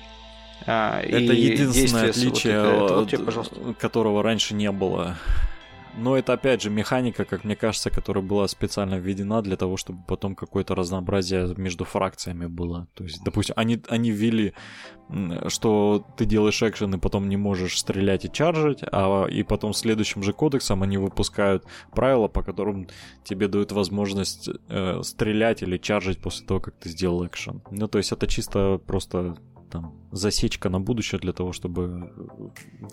А, это единственное отличие, вот это, это, вот, тебе, которого раньше не было. Но это опять же механика, как мне кажется, которая была специально введена для того, чтобы потом какое-то разнообразие между фракциями было. То есть, допустим, они, они ввели, что ты делаешь экшен и потом не можешь стрелять и чаржить, а и потом следующим же кодексом они выпускают правила, по которым тебе дают возможность э, стрелять или чаржить после того, как ты сделал экшен. Ну, то есть это чисто просто там засечка на будущее для того, чтобы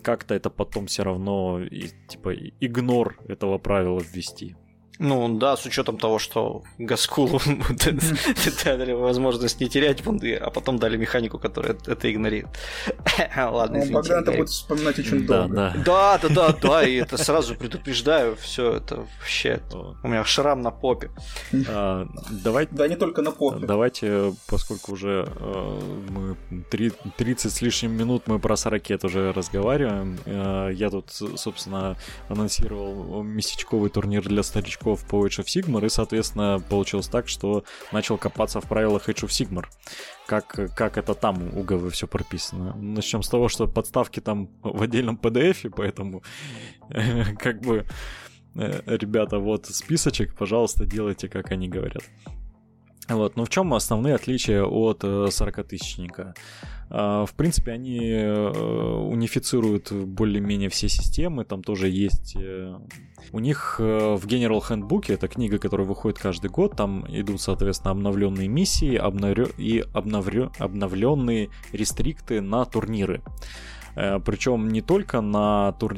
как-то это потом все равно и, типа игнор этого правила ввести. Ну да, с учетом того, что Гаскулу дали возможность не терять бунды, а потом дали механику, которая это игнорирует. Ладно, ну, извините. Богдан это будет вспоминать очень долго. Да, да, да, да, и это сразу предупреждаю, все это вообще. У меня шрам на попе. А, давайте. Да, не только на попе. Давайте, поскольку уже э, мы 30 с лишним минут мы про ракет уже разговариваем. Э, я тут, собственно, анонсировал месячковый турнир для старичков игроков по Age of Sigmar, и, соответственно, получилось так, что начал копаться в правилах Age of Sigmar. Как, как это там у ГВ все прописано. Начнем с того, что подставки там в отдельном PDF, поэтому как бы э, ребята, вот списочек, пожалуйста, делайте, как они говорят. Вот, но в чем основные отличия от 40-тысячника? Э, а, в принципе, они э, унифицируют более-менее все системы, там тоже есть... Э, у них в General Handbook, это книга, которая выходит каждый год, там идут, соответственно, обновленные миссии обновлё... и обновлё... обновленные рестрикты на турниры. Э, Причем не только на тур...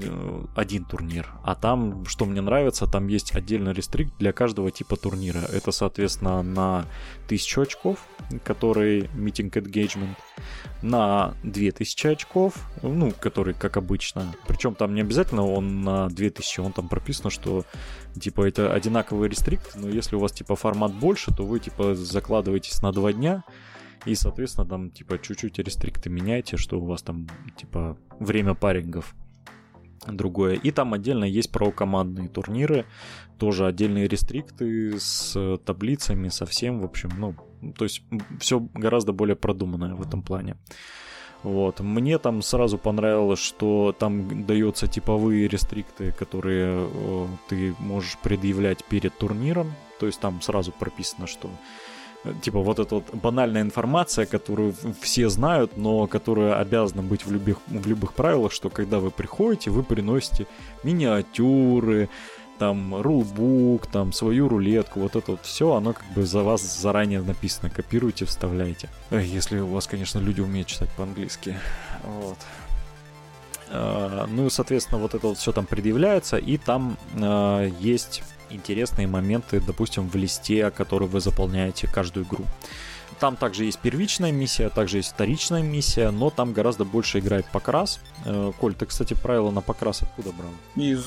один турнир, а там, что мне нравится, там есть отдельный рестрикт для каждого типа турнира. Это, соответственно, на 1000 очков, который meeting engagement, на 2000 очков, ну, который как обычно. Причем там не обязательно он на 2000, он там прописано, что типа это одинаковый рестрикт, но если у вас типа формат больше, то вы типа закладываетесь на два дня, и, соответственно, там, типа, чуть-чуть рестрикты меняйте, что у вас там, типа, время парингов другое. И там отдельно есть про командные турниры, тоже отдельные рестрикты с таблицами, со всем, в общем, ну, то есть все гораздо более продуманное в этом плане. Вот. Мне там сразу понравилось, что там даются типовые рестрикты, которые э, ты можешь предъявлять перед турниром. То есть там сразу прописано, что типа вот эта вот банальная информация, которую все знают, но которая обязана быть в любых, в любых правилах, что когда вы приходите, вы приносите миниатюры, там рулбук, там свою рулетку, вот это вот все, оно как бы за вас заранее написано, копируйте, вставляйте. Если у вас, конечно, люди умеют читать по-английски. Вот. А, ну и, соответственно, вот это вот все там предъявляется, и там э, есть интересные моменты, допустим, в листе, который вы заполняете каждую игру. Там также есть первичная миссия, также есть вторичная миссия, но там гораздо больше играет покрас. Э, Коль, ты, кстати, правила на покрас откуда брал? Из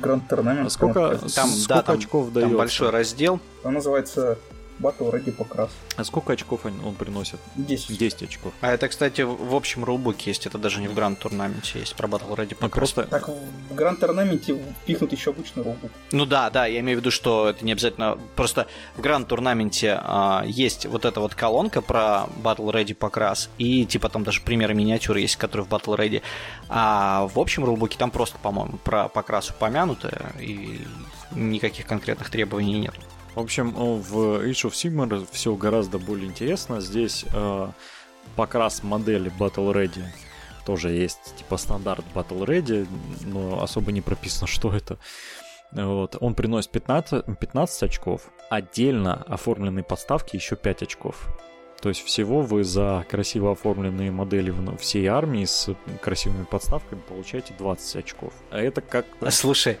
Гранд Торнамента. Сколько, там, сколько да, там, очков там дает? большой раздел. Он называется Battle Ready покрас. А сколько очков он, он приносит? 10. 10 очков. А это, кстати, в общем рулбуке есть, это даже не в Гранд Турнаменте есть, про Ready Ну, покрас. просто Так в Гранд Торнаменте впихнут еще обычный рулбук. Ну да, да, я имею в виду, что это не обязательно. Просто в Гранд Турнаменте а, есть вот эта вот колонка про Battle Ready покрас, и типа там даже примеры миниатюры есть, которые в Battle Ready. А в общем рулбуке там просто, по-моему, про покрас упомянуто, и никаких конкретных требований нет. В общем, в Age of Sigmar все гораздо более интересно. Здесь э, покрас модели Battle Ready тоже есть, типа стандарт Battle Ready, но особо не прописано, что это. Вот. Он приносит 15, 15 очков. Отдельно оформленные подставки еще 5 очков. То есть всего вы за красиво оформленные модели всей армии с красивыми подставками получаете 20 очков. А это как... Слушай,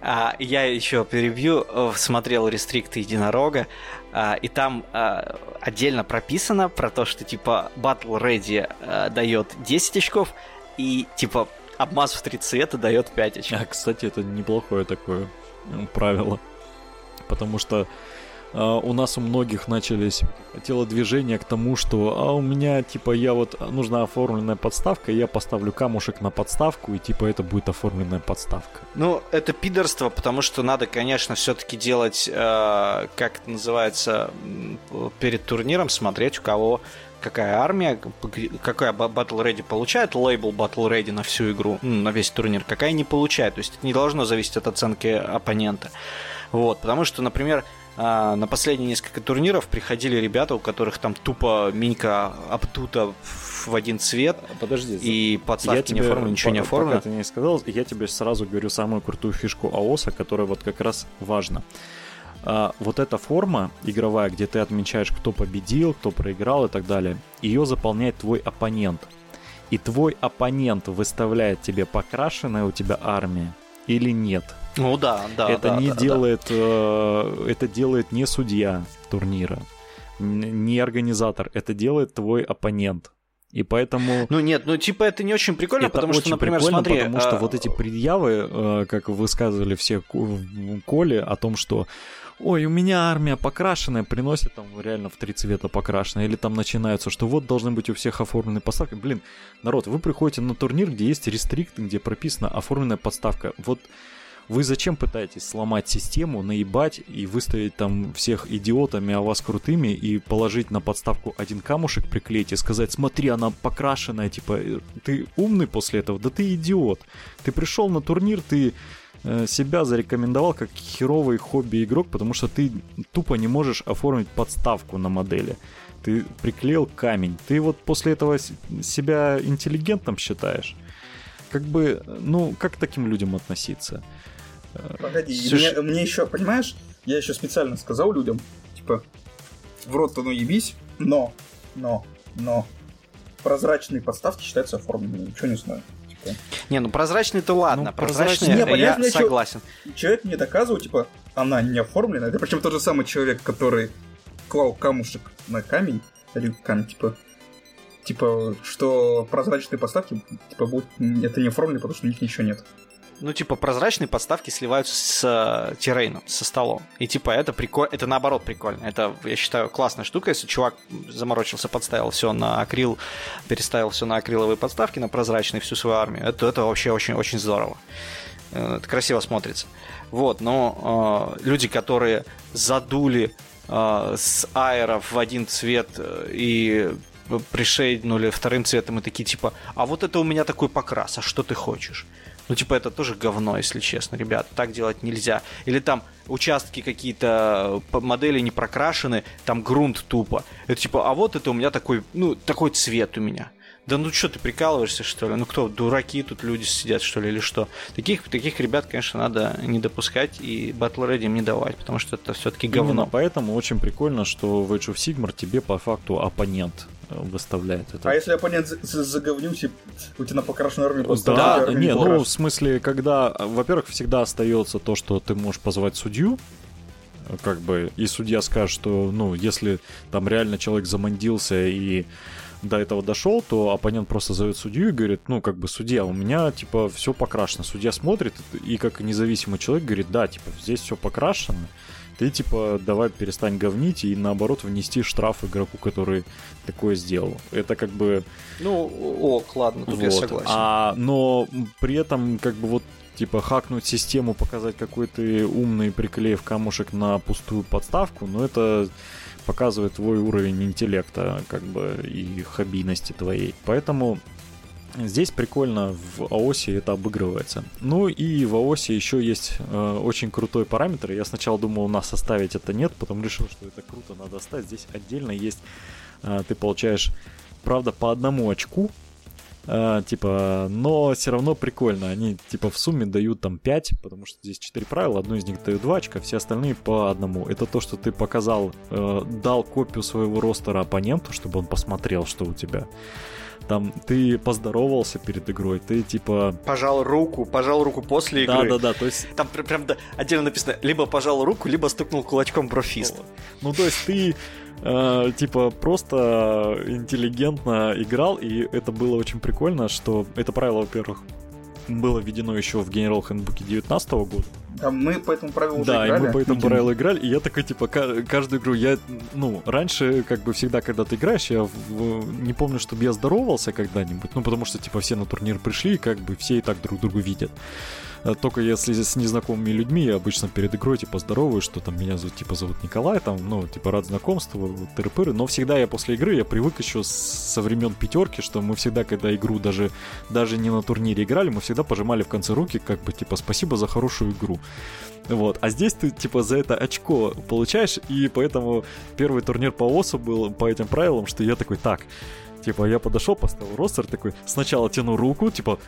а, я еще перебью, э, смотрел рестрикты единорога, а, и там а, отдельно прописано про то, что типа Battle Ready а, дает 10 очков, и типа обмаз в три цвета дает 5 очков. А, кстати, это неплохое такое правило. Потому что э, у нас у многих начались телодвижения к тому, что а у меня, типа, я вот нужна оформленная подставка, я поставлю камушек на подставку, и типа это будет оформленная подставка. Ну, это пидорство, потому что надо, конечно, все-таки делать, э, как это называется, перед турниром, смотреть, у кого какая армия, какая Battle Ready получает лейбл Battle Ready на всю игру, ну, на весь турнир, какая не получает. То есть это не должно зависеть от оценки оппонента. Вот, потому что, например, а, на последние несколько турниров приходили ребята, у которых там тупо минька обтута в один цвет, Подожди, и подставки не оформлены, ничего не оформлено. Пока ты не сказал, я тебе сразу говорю самую крутую фишку АОСа, которая вот как раз важна. А, вот эта форма игровая, где ты отмечаешь, кто победил, кто проиграл и так далее, ее заполняет твой оппонент. И твой оппонент выставляет тебе покрашенная у тебя армия или нет. Ну да, да. это да, не да, да. делает, э, это делает не судья турнира, не организатор, это делает твой оппонент. И поэтому Ну нет, ну типа это не очень прикольно, это потому что, очень например, прикольно, смотри, потому что а, вот эти предъявы, э, как высказывали все Коле, о том, что ой, у меня армия покрашенная, приносит там реально в три цвета покрашенная, или там начинаются, что вот должны быть у всех оформленные подставки. Блин, народ, вы приходите на турнир, где есть рестрикт, где прописана оформленная подставка. Вот вы зачем пытаетесь сломать систему, наебать и выставить там всех идиотами, а вас крутыми, и положить на подставку один камушек, приклеить и сказать, смотри, она покрашенная, типа, э, ты умный после этого? Да ты идиот. Ты пришел на турнир, ты э, себя зарекомендовал как херовый хобби-игрок, потому что ты тупо не можешь оформить подставку на модели. Ты приклеил камень. Ты вот после этого себя интеллигентным считаешь? Как бы, ну, как к таким людям относиться? Погоди, Слушай- мне, мне еще, понимаешь, я еще специально сказал людям, типа, в рот-то ну ебись, но, но, но, прозрачные подставки считаются оформленными. Ничего не знаю. Типа. Не, ну прозрачный-то ладно, ну, прозрачный, не, я согласен. Человек мне доказывал, типа, она не оформлена. Это причем тот же самый человек, который клал камушек на камень, или камень, типа, типа, что прозрачные подставки, типа, будут, это не оформлено, потому что у них ничего нет ну, типа, прозрачные подставки сливаются с э, террейном, со столом. И, типа, это прикольно, это наоборот прикольно. Это, я считаю, классная штука, если чувак заморочился, подставил все на акрил, переставил все на акриловые подставки, на прозрачные всю свою армию. Это, это вообще очень-очень здорово. Э, это красиво смотрится. Вот, но э, люди, которые задули э, с аэров в один цвет э, и пришейднули вторым цветом и такие типа, а вот это у меня такой покрас, а что ты хочешь? Ну, типа, это тоже говно, если честно, ребят. Так делать нельзя. Или там участки какие-то э, модели не прокрашены, там грунт тупо. Это типа, а вот это у меня такой, ну, такой цвет у меня. Да ну что, ты прикалываешься, что ли? Ну кто, дураки тут люди сидят, что ли, или что? Таких, таких ребят, конечно, надо не допускать и Battle Ready не давать, потому что это все-таки говно. Именно поэтому очень прикольно, что в Age of Sigmar тебе по факту оппонент выставляет это. А если оппонент заговнился, у тебя на покрашенной армии просто... Да, да не, ну, в смысле, когда, во-первых, всегда остается то, что ты можешь позвать судью, как бы, и судья скажет, что, ну, если там реально человек замандился и до этого дошел, то оппонент просто зовет судью и говорит, ну, как бы, судья, у меня, типа, все покрашено. Судья смотрит и как независимый человек говорит, да, типа, здесь все покрашено, ты типа давай перестань говнить и наоборот внести штраф игроку, который такое сделал. Это как бы... Ну, ок, ладно, тут вот. я согласен. А, но при этом как бы вот типа хакнуть систему, показать какой ты умный, приклеив камушек на пустую подставку, но ну, это показывает твой уровень интеллекта, как бы, и хоббийности твоей. Поэтому Здесь прикольно в АОСе это обыгрывается. Ну и в АОСе еще есть э, очень крутой параметр. Я сначала думал у нас оставить это нет, потом решил, что это круто, надо оставить. Здесь отдельно есть, э, ты получаешь, правда, по одному очку, э, типа, но все равно прикольно. Они типа в сумме дают там 5, потому что здесь 4 правила, одно из них дают 2 очка, все остальные по одному. Это то, что ты показал, э, дал копию своего ростера оппоненту, чтобы он посмотрел, что у тебя там ты поздоровался перед игрой, ты типа... Пожал руку, пожал руку после игры. Да-да-да, то есть... Там прям да, отдельно написано, либо пожал руку, либо стукнул кулачком профист. Ну, то есть ты э, типа просто интеллигентно играл, и это было очень прикольно, что это правило, во-первых, было введено еще в General Handbook 19 года. А мы по этому правилу да, играли. Да, и мы по этому правилу играли, и я такой, типа, каждую игру я, ну, раньше, как бы, всегда, когда ты играешь, я в, не помню, чтобы я здоровался когда-нибудь, ну, потому что, типа, все на турнир пришли, и, как бы, все и так друг друга видят. Э, только если с незнакомыми людьми, я обычно перед игрой, типа, здороваюсь, что там меня зовут, типа, зовут Николай, там, ну, типа, рад знакомству, тыры-пыры, но всегда я после игры, я привык еще со времен пятерки, что мы всегда, когда игру даже, даже не на турнире играли, мы всегда пожимали в конце руки, как бы, типа, спасибо за хорошую игру. Вот. А здесь ты, типа, за это очко получаешь, и поэтому первый турнир по ОСу был по этим правилам, что я такой, так, Типа, я подошел, поставил ростер, такой, сначала тяну руку, типа,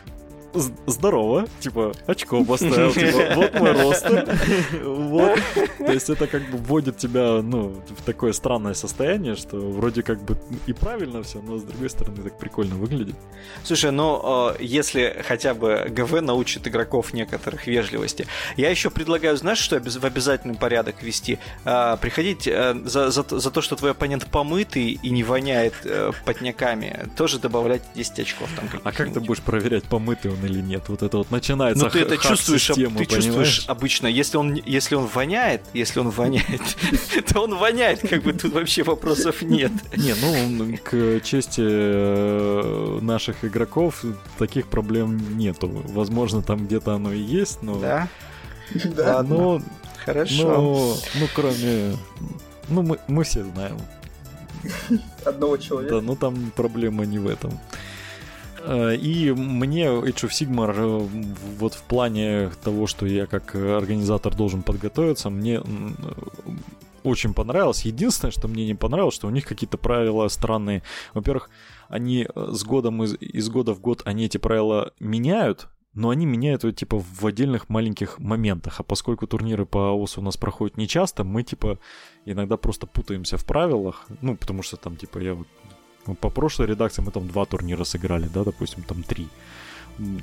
здорово, типа, очко поставил, типа, вот мой рост. Вот. То есть это как бы вводит тебя, ну, в такое странное состояние, что вроде как бы и правильно все, но с другой стороны так прикольно выглядит. Слушай, ну, э, если хотя бы ГВ научит игроков некоторых вежливости, я еще предлагаю, знаешь, что в обязательный порядок вести? Э, приходить э, за, за, за то, что твой оппонент помытый и не воняет потняками, тоже добавлять 10 очков. Там, а как ты будешь проверять, помытый он он или нет. Вот это вот начинается. Ну ты это чувствуешь, ты понимаешь? чувствуешь обычно, если он, если он воняет, если он воняет, то он воняет, как бы тут вообще вопросов нет. Не, ну к чести э, наших игроков таких проблем нету. Возможно, там где-то оно и есть, но. Да. Да. Но, Хорошо. Но, ну, кроме. Ну, мы, мы все знаем. Одного человека. Да, ну там проблема не в этом. Э, и мне Age of Sigmar э, вот в плане того, что я как организатор должен подготовиться, мне очень понравилось. Единственное, что мне не понравилось, что у них какие-то правила странные. Во-первых, они э, с годом из, из года в год они эти правила меняют, но они меняют вот, типа в отдельных маленьких моментах. А поскольку турниры по ОС у нас проходят нечасто, мы типа иногда просто путаемся в правилах. Ну, потому что там, типа, я вот По прошлой редакции мы там два турнира сыграли, да, допустим, там три.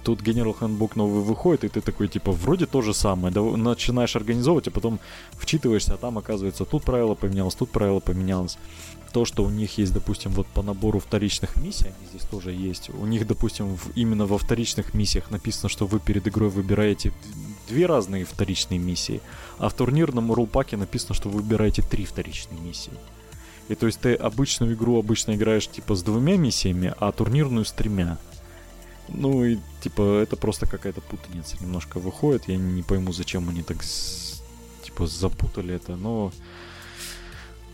Тут General Handbook новый выходит, и ты такой, типа, вроде то же самое. Да, начинаешь организовывать, а потом вчитываешься, а там, оказывается, тут правило поменялось, тут правило поменялось. То, что у них есть, допустим, вот по набору вторичных миссий, они здесь тоже есть. У них, допустим, в, именно во вторичных миссиях написано, что вы перед игрой выбираете две разные вторичные миссии, а в турнирном рулпаке написано, что вы выбираете три вторичные миссии. И то есть ты обычную игру обычно играешь типа с двумя миссиями, а турнирную с тремя. Ну и типа это просто какая-то путаница немножко выходит. Я не пойму, зачем они так типа запутали это, но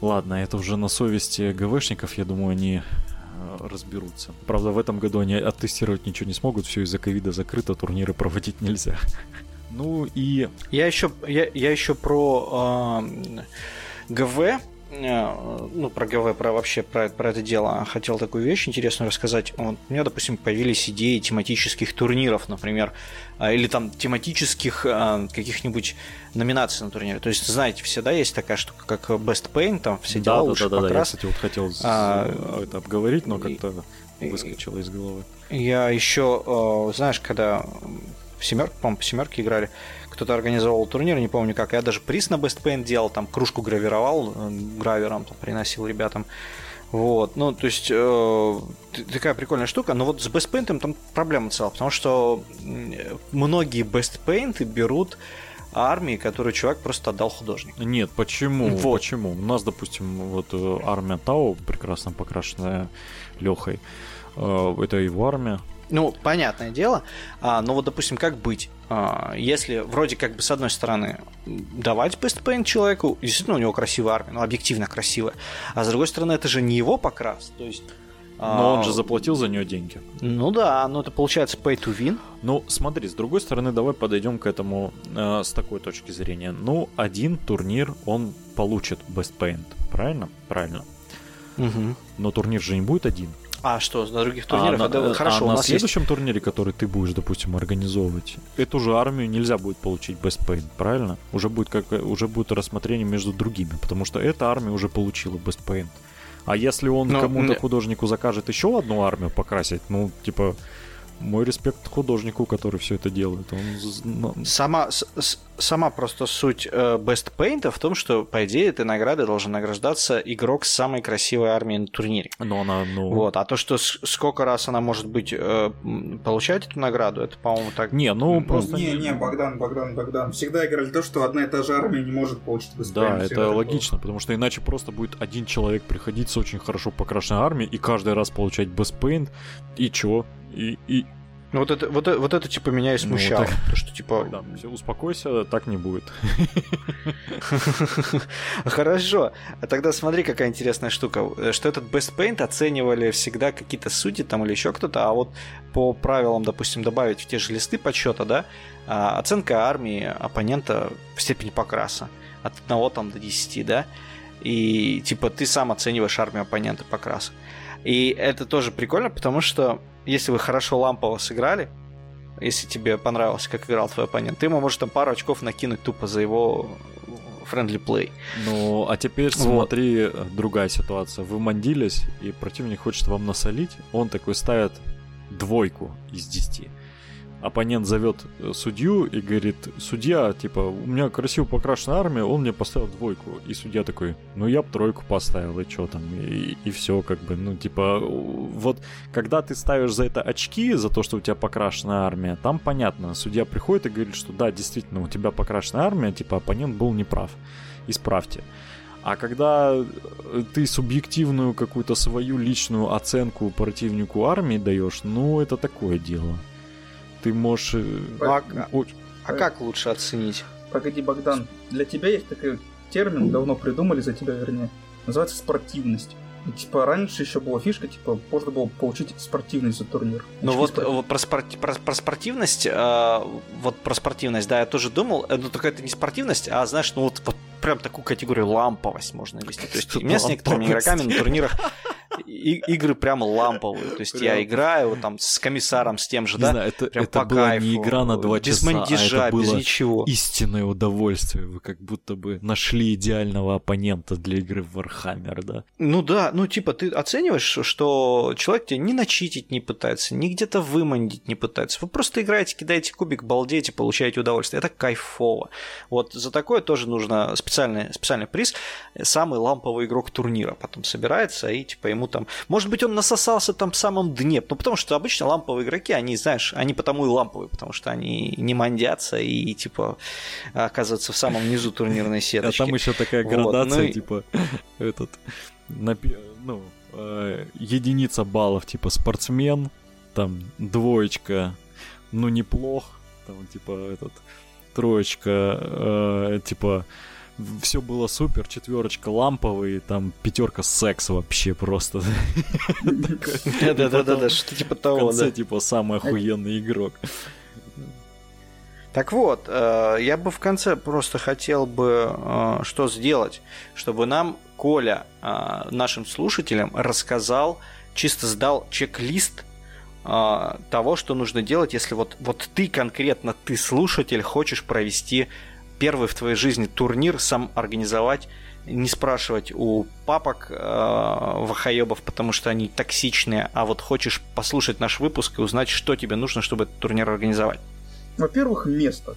ладно, это уже на совести ГВшников, я думаю, они э, разберутся. Правда, в этом году они оттестировать ничего не смогут, все из-за ковида закрыто, турниры проводить нельзя. Ну и... Я еще, я, я еще про э, ГВ ну, про ГВ, про вообще про, про это дело хотел такую вещь интересную рассказать. Вот, у меня, допустим, появились идеи тематических турниров, например, а, или там тематических а, каких-нибудь номинаций на турнире. То есть, знаете, всегда есть такая штука, как Best Paint, там все да, дела, да, да, да, да, я, кстати, вот хотел а, это обговорить, но как-то выскочило из головы. Я еще, э, знаешь, когда в семерке, по-моему, по семерке играли, кто-то организовал турнир, не помню как. Я даже приз на Best Paint делал, там кружку гравировал, э, гравером там, приносил ребятам. Вот, ну, то есть э, такая прикольная штука, но вот с Best Paint там проблема целая, потому что многие Best Paint берут армии, которую чувак просто отдал художнику. Нет, почему? Вот. Почему? У нас, допустим, вот э, армия Тау, прекрасно покрашенная Лехой, э, это его армия, ну, понятное дело. А, но вот, допустим, как быть? А, если вроде как бы с одной стороны давать Paint человеку, действительно у него красивая армия, ну, объективно красивая, а с другой стороны это же не его покрас, то есть но он же заплатил за нее деньги. Ну да, но это получается pay to win. Ну, смотри, с другой стороны, давай подойдем к этому э, с такой точки зрения. Ну, один турнир он получит Best Paint, правильно? Правильно. Угу. Но турнир же не будет один. А что, на других турнирах? А, это, хорошо, а на следующем есть... турнире, который ты будешь, допустим, организовывать, эту же армию нельзя будет получить Best Paint, правильно? Уже будет, как, уже будет рассмотрение между другими, потому что эта армия уже получила Best Paint. А если он Но, кому-то художнику закажет еще одну армию покрасить, ну, типа, мой респект художнику, который все это делает. Он... Сама, с, сама просто суть э, Best Paint в том, что, по идее, этой наградой должен награждаться игрок с самой красивой армией на турнире. Но она, ну... Вот, а то, что сколько раз она может быть э, получать эту награду, это, по-моему, так... Не, ну просто... Не, не, Богдан, Богдан, Богдан. Всегда играли то, что одна и та же армия не может получить Best Да, это логично, потому что иначе просто будет один человек приходить с очень хорошо покрашенной армией и каждый раз получать Best Paint, и чё? И, и, ну вот это, вот, вот это типа меня и ну, смущало. Ну, так... То, что типа... Да, все, успокойся, так не будет. Хорошо. А тогда смотри, какая интересная штука. Что этот Best Paint оценивали всегда какие-то судьи там или еще кто-то, а вот по правилам, допустим, добавить в те же листы подсчета, да, а, оценка армии оппонента в степени покраса. От 1 там до 10, да. И типа ты сам оцениваешь армию оппонента покраса. И это тоже прикольно, потому что если вы хорошо лампово сыграли, если тебе понравилось, как играл твой оппонент, ты ему можешь там пару очков накинуть тупо за его friendly play. Ну, а теперь вот. смотри, другая ситуация. Вы мандились, и противник хочет вам насолить, он такой ставит двойку из десяти оппонент зовет э, судью и говорит, судья, типа, у меня красиво покрашенная армия, он мне поставил двойку. И судья такой, ну я бы тройку поставил, и что там, и, и все, как бы, ну, типа, вот, когда ты ставишь за это очки, за то, что у тебя покрашенная армия, там понятно, судья приходит и говорит, что да, действительно, у тебя покрашенная армия, типа, оппонент был неправ, исправьте. А когда э, ты субъективную какую-то свою личную оценку противнику армии даешь, ну, это такое дело ты можешь... Э, а, а как лучше оценить? Погоди, Богдан, для тебя есть такой термин, давно придумали за тебя, вернее, называется спортивность. И, типа, раньше еще была фишка, типа, можно было получить спортивность за турнир. Ну вот, вот про, спорт, про, про спортивность, э, вот про спортивность, да, я тоже думал, э, ну только это не спортивность, а знаешь, ну вот, вот прям такую категорию ламповость можно ввести. То есть у меня с некоторыми игроками на турнирах и, игры прям ламповые. То есть я играю там с комиссаром, с тем же, не да? Знаю, это, прям это по была кайфу, не игра на два без часа, мандежа, а это без было ничего. истинное удовольствие. Вы как будто бы нашли идеального оппонента для игры в Warhammer, да? Ну да, ну типа ты оцениваешь, что человек тебя ни начитить не пытается, ни где-то вымандить не пытается. Вы просто играете, кидаете кубик, балдеете, получаете удовольствие. Это кайфово. Вот за такое тоже нужно специальный, специальный приз. Самый ламповый игрок турнира потом собирается, и типа ему там... Может быть, он насосался там в самом дне. Ну, потому что обычно ламповые игроки, они, знаешь, они потому и ламповые, потому что они не мандятся и, типа, оказываются в самом низу турнирной сеточки. А там еще такая градация, вот, ну, типа, этот, ну, э, единица баллов, типа, спортсмен, там, двоечка, ну, неплох, там, типа, этот, троечка, э, типа, все было супер, четверочка ламповый, там пятерка секс вообще просто. Да-да-да, что типа того, В конце, типа, самый охуенный игрок. Так вот, э, я бы в конце просто хотел бы э, что сделать, чтобы нам Коля, э, нашим слушателям, рассказал, чисто сдал чек-лист того, что нужно делать, если вот, вот ты конкретно, ты слушатель, хочешь провести первый в твоей жизни турнир сам организовать, не спрашивать у папок э, вахаебов, потому что они токсичные, а вот хочешь послушать наш выпуск и узнать, что тебе нужно, чтобы этот турнир организовать. Во-первых, место.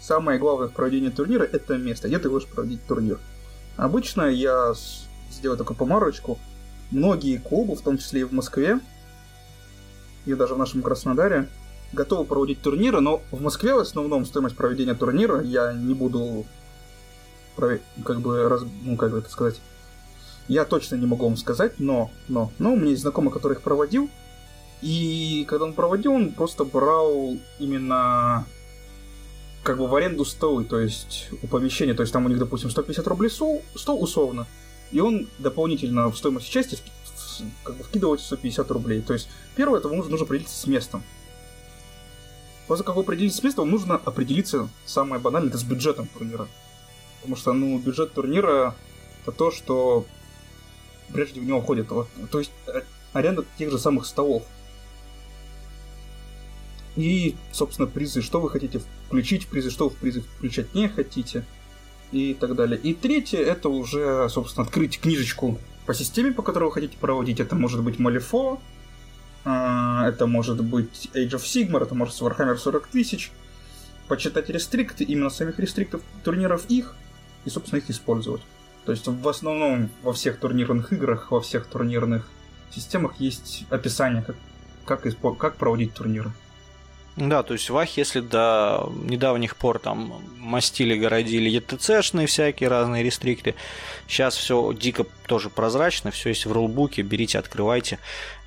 Самое главное в проведении турнира – это место, где ты будешь проводить турнир. Обычно я сделаю такую помарочку. Многие клубы, в том числе и в Москве, и даже в нашем Краснодаре, готовы проводить турниры, но в Москве в основном стоимость проведения турнира я не буду как бы, раз, ну, как бы это сказать, я точно не могу вам сказать, но, но, но у меня есть знакомый, который их проводил, и когда он проводил, он просто брал именно как бы в аренду столы, то есть у помещения, то есть там у них, допустим, 150 рублей стол, стол условно, и он дополнительно в стоимость части как бы вкидывает 150 рублей. То есть первое, это нужно, нужно определиться с местом. После как определиться с местом, нужно определиться, самое банальное, это с бюджетом турнира. Потому что, ну, бюджет турнира это то, что прежде в него входит. Вот, то есть э, аренда тех же самых столов. И, собственно, призы. Что вы хотите включить в призы, что вы в призы включать не хотите. И так далее. И третье, это уже, собственно, открыть книжечку по системе, по которой вы хотите проводить. Это может быть Малифо, это может быть Age of Sigmar, это может быть Warhammer 40 тысяч. Почитать рестрикты, именно самих рестриктов турниров их, и, собственно, их использовать. То есть в основном во всех турнирных играх, во всех турнирных системах есть описание, как, как, как проводить турниры. Да, то есть Вах, если до недавних пор там мастили, городили ETC-шные всякие разные рестрикты, сейчас все дико тоже прозрачно, все есть в рулбуке, берите, открывайте.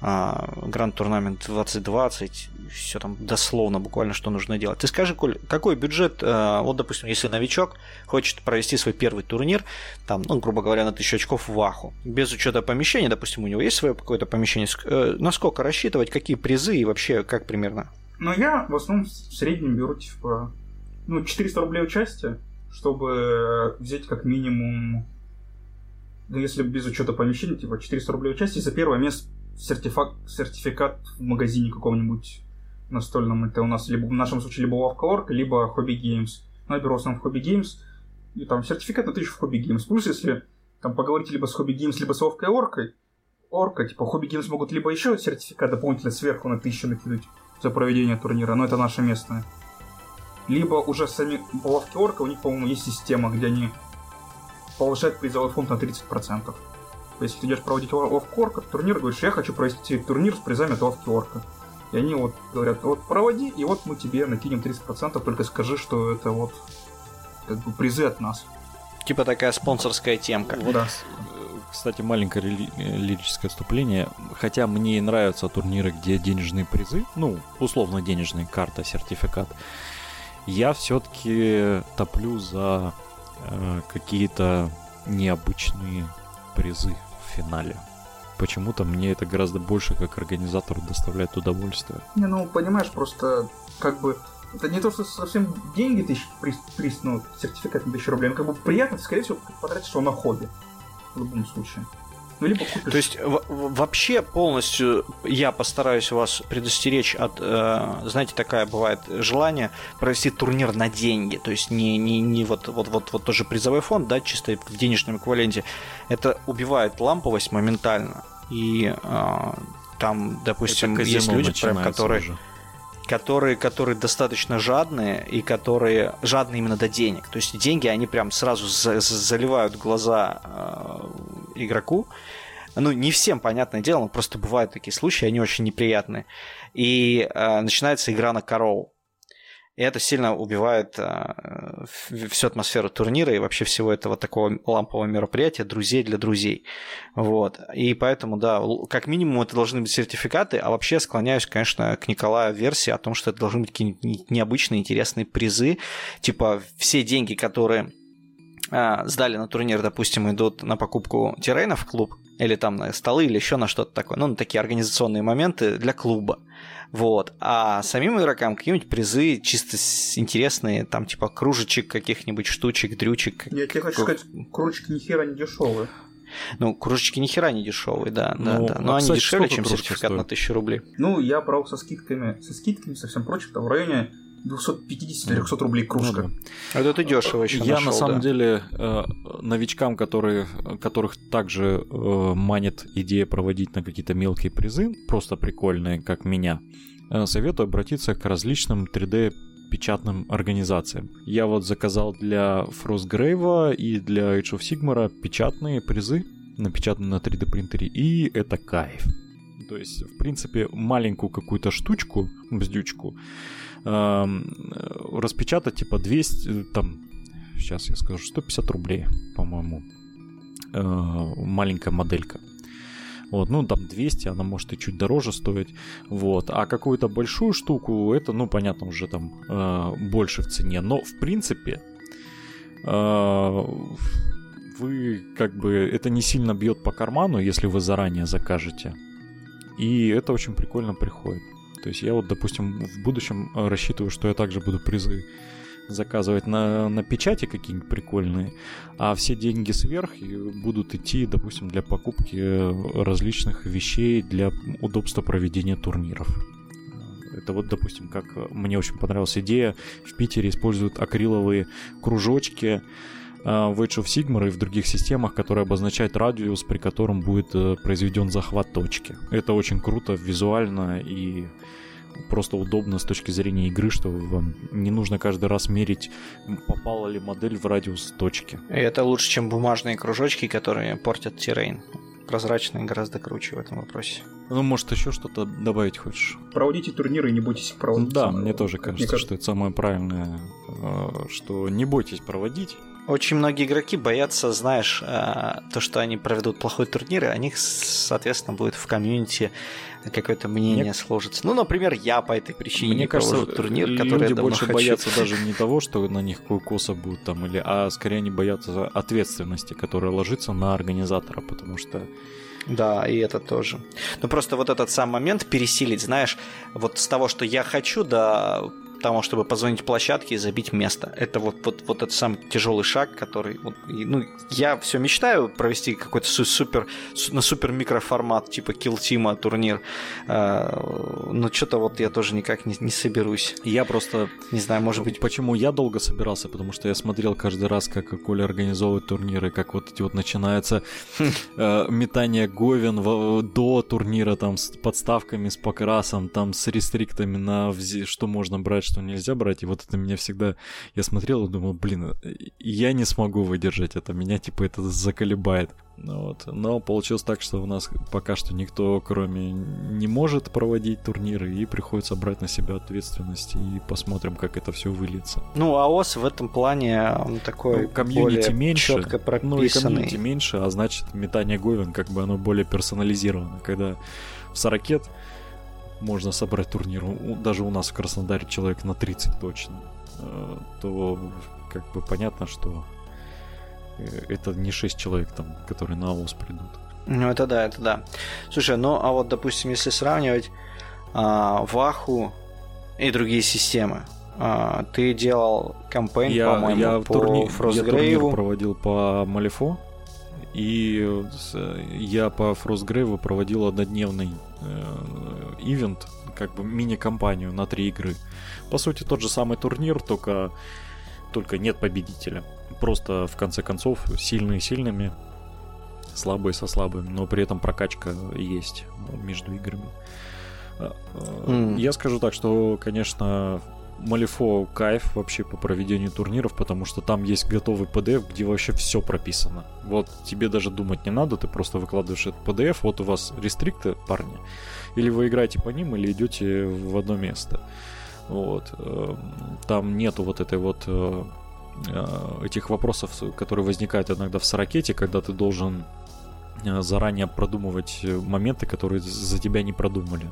Гранд Турнамент 2020, все там дословно, буквально, что нужно делать. Ты скажи, Коль, какой бюджет, а, вот, допустим, если новичок хочет провести свой первый турнир, там, ну, грубо говоря, на 1000 очков в Ваху, без учета помещения, допустим, у него есть свое какое-то помещение, э, насколько рассчитывать, какие призы и вообще как примерно? Но я в основном в среднем беру, типа, ну, 400 рублей участия, чтобы взять как минимум, ну, если без учета помещения, типа, 400 рублей участия, за первое место сертификат, сертификат в магазине каком-нибудь настольном. Это у нас либо в нашем случае либо Лавка.орг, либо Hobby Games. Ну, я беру в основном Hobby Games, и там сертификат на тысячу в Hobby Games. Плюс, если там поговорить либо с Hobby Games, либо с Лавкой.орг, Орка, типа Hobby Games могут либо еще сертификат дополнительно сверху на тысячу накинуть, за проведение турнира, но это наше местное. Либо уже сами лавки Орка, у них, по-моему, есть система, где они повышают призовой фонд на 30%. Если ты идешь проводить лавку Орка, турнир, говоришь, я хочу провести турнир с призами от лавки Орка. И они вот говорят, вот проводи, и вот мы тебе накинем 30%, только скажи, что это вот как бы призы от нас. Типа такая спонсорская темка. Вот, да. Кстати, маленькое ли- лирическое вступление. Хотя мне и нравятся турниры, где денежные призы, ну, условно денежные, карта, сертификат, я все-таки топлю за э, какие-то необычные призы в финале. Почему-то мне это гораздо больше как организатору доставляет удовольствие. Не, ну, понимаешь, просто как бы это не то, что совсем деньги тысяч, приз, приз ну, сертификат на тысячу рублей, но как бы приятно, скорее всего, потратишь его на хобби в любом случае. Ну, либо купишь... То есть вообще полностью я постараюсь вас предостеречь от, э, знаете, такая бывает желание провести турнир на деньги. То есть не, не, не вот, вот, вот, вот тоже призовой фонд, да, чисто в денежном эквиваленте. Это убивает ламповость моментально. И э, там, допустим, есть люди, прям, которые... Уже которые, которые достаточно жадные и которые жадны именно до денег. То есть деньги, они прям сразу за, заливают глаза э, игроку. Ну, не всем, понятное дело, но просто бывают такие случаи, они очень неприятные. И э, начинается игра на корову. И это сильно убивает э, всю атмосферу турнира и вообще всего этого такого лампового мероприятия, друзей для друзей. Вот. И поэтому, да, как минимум это должны быть сертификаты, а вообще склоняюсь, конечно, к Николаю версии о том, что это должны быть какие-нибудь необычные, интересные призы. Типа все деньги, которые э, сдали на турнир, допустим, идут на покупку террейнов в клуб, или там на столы, или еще на что-то такое, ну, на такие организационные моменты для клуба. Вот. А самим игрокам какие-нибудь призы чисто интересные, там типа кружечек каких-нибудь штучек, дрючек. Я тебе хочу сказать, кружечки ни хера не дешевые. Ну, кружечки ни хера не дешевые, да, ну, да, да. Но а, они кстати, дешевле, чем сертификат стоит? на 1000 рублей. Ну, я брал со скидками, со скидками, со всем прочим, там в районе 250-300 рублей кружка. Ну, да. Это ты дешево еще Я нашел, на самом да. деле э, новичкам, которые, которых также э, манит идея проводить на какие-то мелкие призы, просто прикольные, как меня, э, советую обратиться к различным 3D печатным организациям. Я вот заказал для Frostgrave и для Age of Sigmar печатные призы, напечатанные на 3D принтере, и это кайф. То есть, в принципе, маленькую какую-то штучку, бздючку, распечатать типа 200, там, сейчас я скажу, 150 рублей, по-моему, э, маленькая моделька. Вот, ну, там 200, она может и чуть дороже стоить. Вот. А какую-то большую штуку, это, ну, понятно, уже там э, больше в цене. Но, в принципе, э, вы как бы... Это не сильно бьет по карману, если вы заранее закажете. И это очень прикольно приходит. То есть я вот, допустим, в будущем э, рассчитываю, что я также буду призы заказывать на, на печати какие-нибудь прикольные, а все деньги сверх будут идти, допустим, для покупки э, различных вещей для удобства проведения турниров. Это вот, допустим, как мне очень понравилась идея, в Питере используют акриловые кружочки, в Age of Sigmar и в других системах, которые обозначают радиус, при котором будет произведен захват точки. Это очень круто визуально и просто удобно с точки зрения игры, что вам не нужно каждый раз мерить, попала ли модель в радиус точки. И это лучше, чем бумажные кружочки, которые портят террейн. Прозрачные гораздо круче в этом вопросе. Ну, может, еще что-то добавить хочешь? Проводите турниры и не бойтесь их проводить. Да, мне тоже кажется, мне кажется, что это самое правильное, э, что не бойтесь проводить. Очень многие игроки боятся, знаешь, э, то, что они проведут плохой турнир, и о них, соответственно, будет в комьюнити какое-то мнение Мне... сложится. Ну, например, я по этой причине Мне не кажется, турнир, который люди я больше хочу. боятся даже не того, что на них косо будут там, или, а скорее они боятся ответственности, которая ложится на организатора, потому что да, и это тоже. Ну просто вот этот сам момент пересилить, знаешь, вот с того, что я хочу, до тому, чтобы позвонить площадке и забить место. Это вот, вот, вот этот самый тяжелый шаг, который... Вот, ну, я все мечтаю провести какой-то супер, на супер микроформат, типа Kill Team турнир. Э, но что-то вот я тоже никак не, не соберусь. Я просто... Не знаю, может быть... Почему я долго собирался? Потому что я смотрел каждый раз, как Коля организовывает турниры, как вот эти вот начинается э, метание говен в, до турнира, там, с подставками, с покрасом, там, с рестриктами на что можно брать, что нельзя брать, и вот это меня всегда... Я смотрел и думал, блин, я не смогу выдержать это, меня типа это заколебает. Ну вот. Но получилось так, что у нас пока что никто, кроме не может проводить турниры, и приходится брать на себя ответственность, и посмотрим, как это все выльется. Ну, АОС в этом плане он такой ну, комьюнити меньше, четко прописанный. Ну, и комьюнити меньше, а значит, метание Говен как бы оно более персонализировано. Когда в Сорокет можно собрать турнир, даже у нас в Краснодаре человек на 30 точно, э, то как бы понятно, что э, это не 6 человек там, которые на АОС придут. Ну это да, это да. Слушай, ну а вот допустим, если сравнивать а, Ваху и другие системы, а, ты делал кампейн, я, по-моему, я по турни... Frostgrave. Я турнир проводил по Малифо, И я по Frostgrave проводил однодневный ивент, как бы мини-компанию на три игры. По сути, тот же самый турнир, только, только нет победителя. Просто, в конце концов, сильные сильными, слабые со слабыми, но при этом прокачка есть между играми. Mm. Я скажу так, что, конечно, Малифо кайф вообще по проведению турниров, потому что там есть готовый PDF, где вообще все прописано. Вот тебе даже думать не надо, ты просто выкладываешь этот PDF, вот у вас рестрикты, парни, или вы играете по ним, или идете в одно место. Вот. Эм, там нету вот этой вот э, э, этих вопросов, которые возникают иногда в Сорокете, когда ты должен э, заранее продумывать моменты, которые за тебя не продумали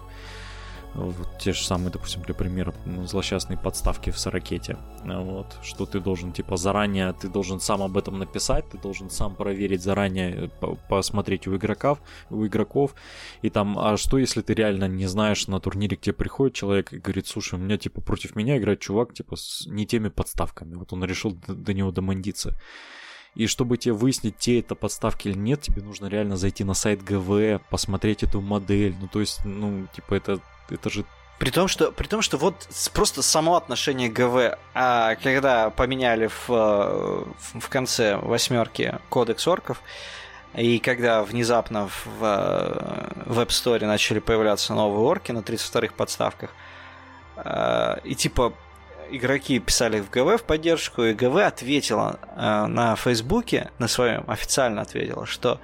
вот те же самые, допустим, для примера, злосчастные подставки в сорокете, вот, что ты должен, типа, заранее, ты должен сам об этом написать, ты должен сам проверить заранее, посмотреть у игроков, у игроков, и там, а что если ты реально не знаешь на турнире, где приходит человек и говорит, слушай, у меня, типа, против меня играет чувак, типа, с не теми подставками, вот он решил до, до него домандиться. И чтобы тебе выяснить, те это подставки или нет, тебе нужно реально зайти на сайт ГВ, посмотреть эту модель. Ну, то есть, ну, типа, это это же при том, что, при том, что вот просто само отношение ГВ, а когда поменяли в, в, в конце восьмерки кодекс орков, и когда внезапно в, в App Store начали появляться новые орки на 32-х подставках, а, и типа игроки писали в ГВ в поддержку, и ГВ ответила на Фейсбуке, на своем официально ответила, что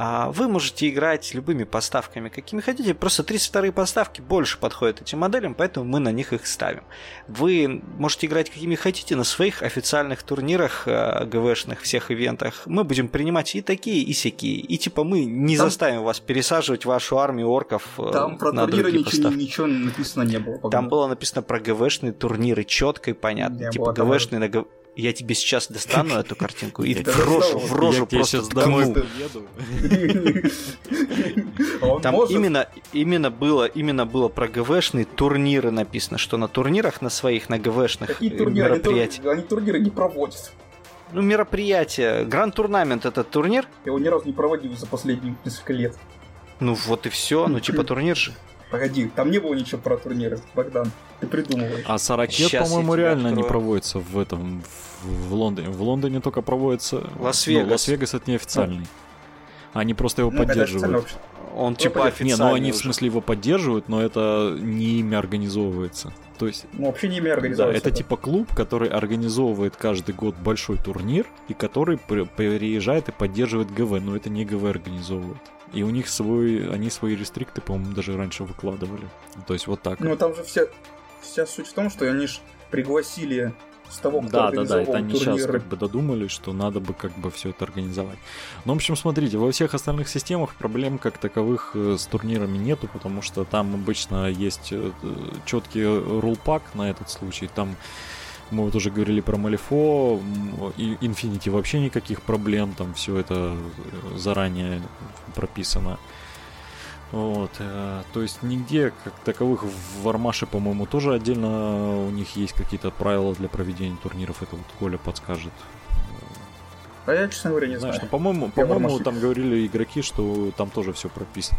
вы можете играть любыми поставками, какими хотите, просто 32 поставки больше подходят этим моделям, поэтому мы на них их ставим. Вы можете играть какими хотите на своих официальных турнирах э, ГВшных, всех ивентах. Мы будем принимать и такие, и всякие. И типа мы не там... заставим вас пересаживать вашу армию орков э, Там про на турниры ничего, поставки. ничего написано не было. Погода. Там было написано про ГВшные турниры четко и понятно. Не типа ГВшные на ГВ я тебе сейчас достану эту картинку и в рожу, в рожу просто домой Там именно, именно было, именно было про ГВшные турниры написано, что на турнирах на своих, на ГВшных мероприятиях. Они турниры не проводят. Ну, мероприятие. Гранд турнамент это турнир? Я его ни разу не проводил за последние несколько лет. Ну вот и все, ну типа турнир же. Погоди, там не было ничего про турниры, Богдан. Ты придумываешь. А Сорокет, по-моему, реально открою. не проводится в этом, в Лондоне. В Лондоне только проводится... Лас-Вегас. Ну, Лас-Вегас это неофициальный. Они просто его ну, поддерживают. Он типа официальный Не, ну они уже. в смысле его поддерживают, но это не ими организовывается. То есть... Ну, вообще не ими организовывается. Да, это типа клуб, который организовывает каждый год большой турнир, и который приезжает и поддерживает ГВ, но это не ГВ организовывает. И у них свой, они свои рестрикты, по-моему, даже раньше выкладывали. То есть вот так. Ну, там же вся, вся суть в том, что они же пригласили с того, кто Да, да, да, это они сейчас как бы додумались, что надо бы как бы все это организовать. Ну, в общем, смотрите, во всех остальных системах проблем как таковых э, с турнирами нету, потому что там обычно есть э, четкий рулпак на этот случай, там мы вот уже говорили про Малифо, и Infinity вообще никаких проблем, там все это э, заранее прописано. Вот, э, то есть нигде как таковых в Армаше, по-моему, тоже отдельно у них есть какие-то правила для проведения турниров. Это вот Коля подскажет. А я, честно говоря, не Знаешь, знаю. Ну, по-моему, по-моему, там говорили игроки, что там тоже все прописано.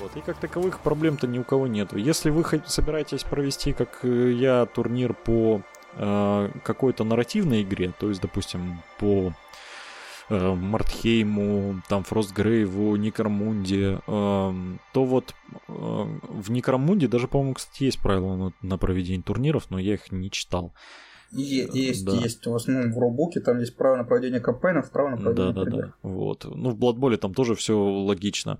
Вот. И как таковых проблем-то ни у кого нету. Если вы собираетесь провести, как э, я, турнир по э, какой-то нарративной игре, то есть, допустим, по э, Мартхейму, там Фростгрейву, Никармунде, э, то вот э, в Никармунде даже, по-моему, кстати, есть правила на проведение турниров, но я их не читал. Есть, да. есть. В основном в Робуке там есть право на проведение кампейнов, право на проведение Да, да, да. Вот. Ну, в Blood там тоже все логично.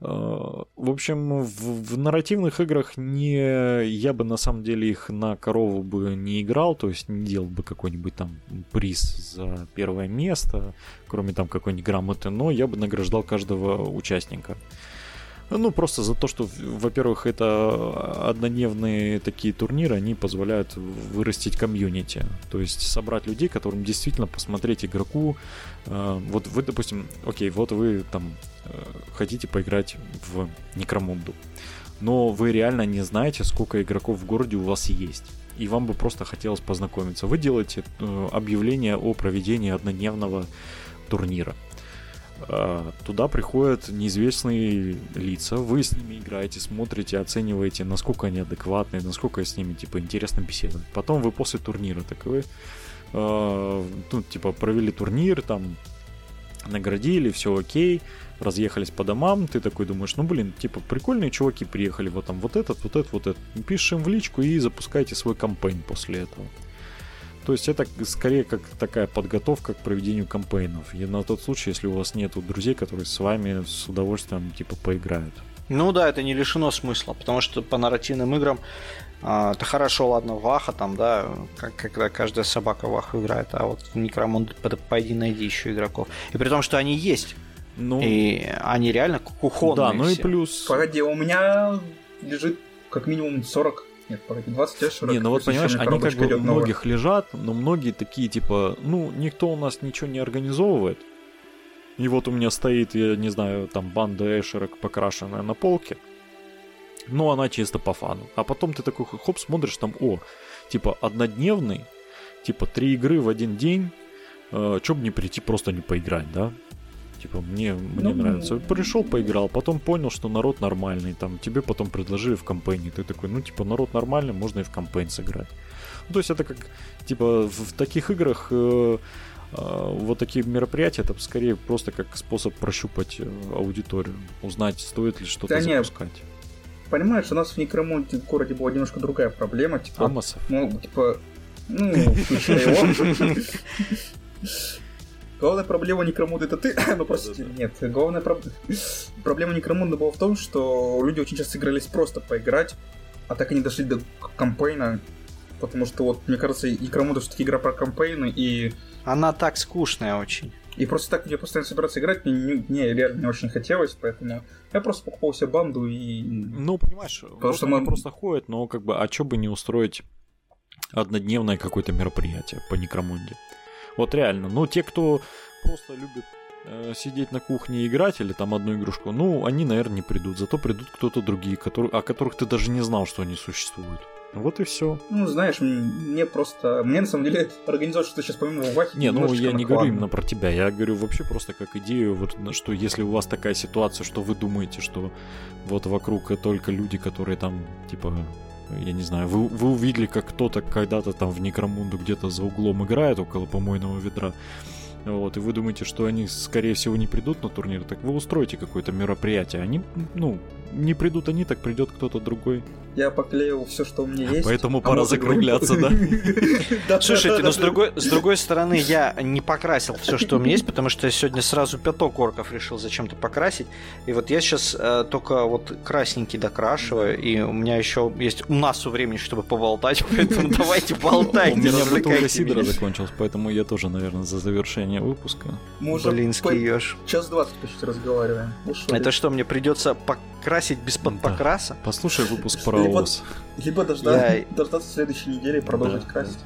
Э, в общем, в, в нарративных играх не я бы на самом деле их на корову бы не играл, то есть не делал бы какой-нибудь там приз за первое место, кроме там какой-нибудь грамоты, но я бы награждал каждого участника. Ну, просто за то, что, во-первых, это однодневные такие турниры, они позволяют вырастить комьюнити. То есть собрать людей, которым действительно посмотреть игроку. Э, вот вы, допустим, окей, вот вы там э, хотите поиграть в Некромунду, но вы реально не знаете, сколько игроков в городе у вас есть и вам бы просто хотелось познакомиться. Вы делаете э, объявление о проведении однодневного турнира. А, туда приходят неизвестные лица, вы с ними играете, смотрите, оцениваете, насколько они адекватные, насколько с ними, типа, интересно беседовать. Потом вы после турнира такой, э, ну, типа, провели турнир, там, наградили, все окей, разъехались по домам, ты такой думаешь, ну, блин, типа, прикольные чуваки приехали, вот там, вот этот, вот этот, вот этот. Пишешь им в личку и запускайте свой кампейн после этого. То есть это скорее как такая подготовка к проведению кампейнов. И на тот случай, если у вас нет друзей, которые с вами с удовольствием типа поиграют. Ну да, это не лишено смысла, потому что по нарративным играм а, это хорошо, ладно, Ваха там, да, как, когда каждая собака Ваху играет, а вот Некромон пойди найди еще игроков. И при том, что они есть. Ну, и они реально кухонные Да, ну все. и плюс... Погоди, у меня лежит как минимум 40 нет, погоди, 20 лет 40. Не, ну вот понимаешь, они как бы у многих лежат, но многие такие типа, ну, никто у нас ничего не организовывает. И вот у меня стоит, я не знаю, там банда эшерок покрашенная на полке. Но она чисто по фану. А потом ты такой хоп, смотришь там, о, типа однодневный, типа три игры в один день, э, чё бы не прийти просто не поиграть, да? Типа, мне, мне ну, нравится. Пришел, поиграл, потом понял, что народ нормальный. Там тебе потом предложили в компании. Ты такой, ну, типа, народ нормальный, можно и в компании сыграть. Ну, то есть это как, типа, в, в таких играх э, э, вот такие мероприятия, это скорее просто как способ прощупать э, аудиторию, узнать, стоит ли что-то да запускать. Нет. Понимаешь, у нас в Некромонте в городе была немножко другая проблема. Типа, Амосов. Ну, типа, ну, его. Главная проблема Некромуда это ты. ну, простите, нет. Главная проб... проблема Некромуда была в том, что люди очень часто игрались просто поиграть, а так и не дошли до кампейна. Потому что вот, мне кажется, Некромуда все-таки игра про кампейны и... Она так скучная очень. И просто так, где постоянно собираться играть, мне, мне реально не очень хотелось, поэтому я просто покупал себе банду и... Ну, понимаешь, Потому что мы... просто ходят, но как бы, а чё бы не устроить однодневное какое-то мероприятие по Некромунде? Вот реально. Ну, те, кто просто любит э, сидеть на кухне и играть, или там одну игрушку, ну, они, наверное, не придут. Зато придут кто-то другие, которые, о которых ты даже не знал, что они существуют. Вот и все. Ну, знаешь, мне просто... Мне, на самом деле, организовать что-то сейчас помимо Вахи... Не, ну, я не говорю именно про тебя. Я говорю вообще просто как идею, вот, что если у вас такая ситуация, что вы думаете, что вот вокруг только люди, которые там, типа, я не знаю, вы, вы увидели, как кто-то когда-то там в Некромунду где-то за углом играет около помойного ведра, вот, и вы думаете, что они, скорее всего, не придут на турнир, так вы устроите какое-то мероприятие. Они, ну, не придут они, так придет кто-то другой. Я поклеил все, что у меня есть. Поэтому а пора закругляться, да? Слушайте, но с другой, с другой стороны, я не покрасил все, что у меня есть, потому что я сегодня сразу пяток орков решил зачем-то покрасить. И вот я сейчас э, только вот красненький докрашиваю, и у меня еще есть у нас времени, чтобы поболтать, поэтому давайте болтайте. У меня бутылка сидра закончилась, поэтому я тоже, наверное, за завершение выпуска. Блинский ешь. Час двадцать почти разговариваем. Это что, мне придется покрасить без подпокраса? Послушай выпуск про либо, либо дождаться, я... дождаться следующей недели и продолжить да, красить.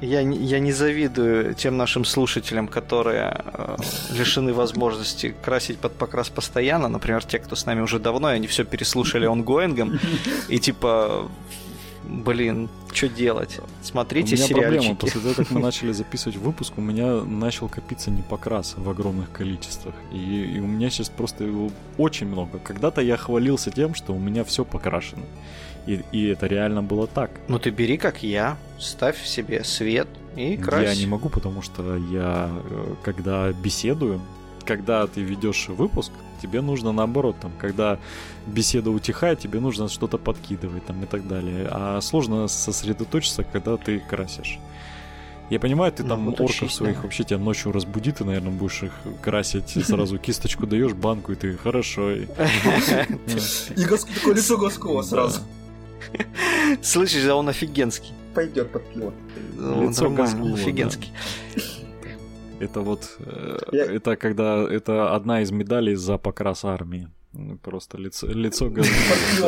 Я, я не завидую тем нашим слушателям, которые э, лишены возможности красить под покрас постоянно. Например, те, кто с нами уже давно, и они все переслушали онгоингом. И типа блин, что делать? Смотрите у меня сериальчики. проблема. После того, как мы начали записывать выпуск, у меня начал копиться непокрас в огромных количествах. И, и у меня сейчас просто его очень много. Когда-то я хвалился тем, что у меня все покрашено. И, и это реально было так. Ну ты бери, как я, ставь себе свет и крась. Я не могу, потому что я, э, когда беседую, когда ты ведешь выпуск, тебе нужно наоборот, там, когда беседа утихает, тебе нужно что-то подкидывать там и так далее. А сложно сосредоточиться, когда ты красишь. Я понимаю, ты ну, там ну, орков своих да. вообще тебя ночью разбудит, ты, наверное, будешь их красить, сразу кисточку даешь банку, и ты хорошо. И такое лицо Госкова сразу. Слышишь, а он офигенский. Пойдет под пиво. Лицо Госкова, офигенский. Это вот, э, Я... это когда, это одна из медалей за покрас армии. Просто лицо, лицо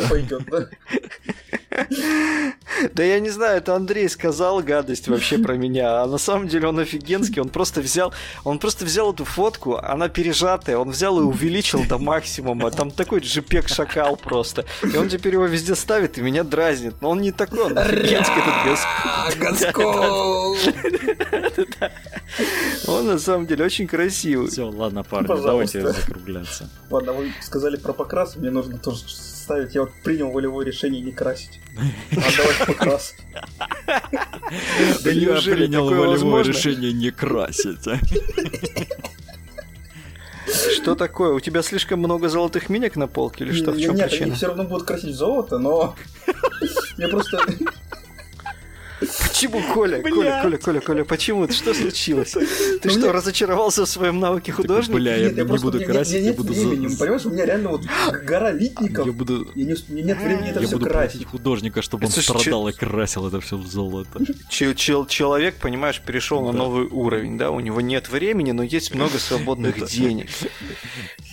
пойдет, да? Да я не знаю, это Андрей сказал гадость вообще про меня, а на самом деле он офигенский, он просто взял, он просто взял эту фотку, она пережатая, он взял и увеличил до максимума, там такой JPEG шакал просто, и он теперь его везде ставит и меня дразнит, но он не такой, он офигенский этот Гаскол. Он на самом деле очень красивый. Все, ладно, парни, давайте закругляться. Ладно, вы сказали про покрас, мне нужно тоже ставить. Я вот принял волевое решение не красить. Отдавать покрас. Да я принял волевое решение не красить. А? Что такое? У тебя слишком много золотых минек на полке или что? В чем Нет, причина? они все равно будут красить золото, но я просто Почему, Коля? Коля, Коля, Коля, Коля, почему? Что случилось? Ты что, разочаровался в своем навыке художника? Бля, я не буду красить, я буду... Понимаешь, у меня реально вот гора литников. Я буду... Мне нет времени это все красить. Я буду художника, чтобы он страдал и красил это все в золото. Человек, понимаешь, перешел на новый уровень, да? У него нет времени, но есть много свободных денег.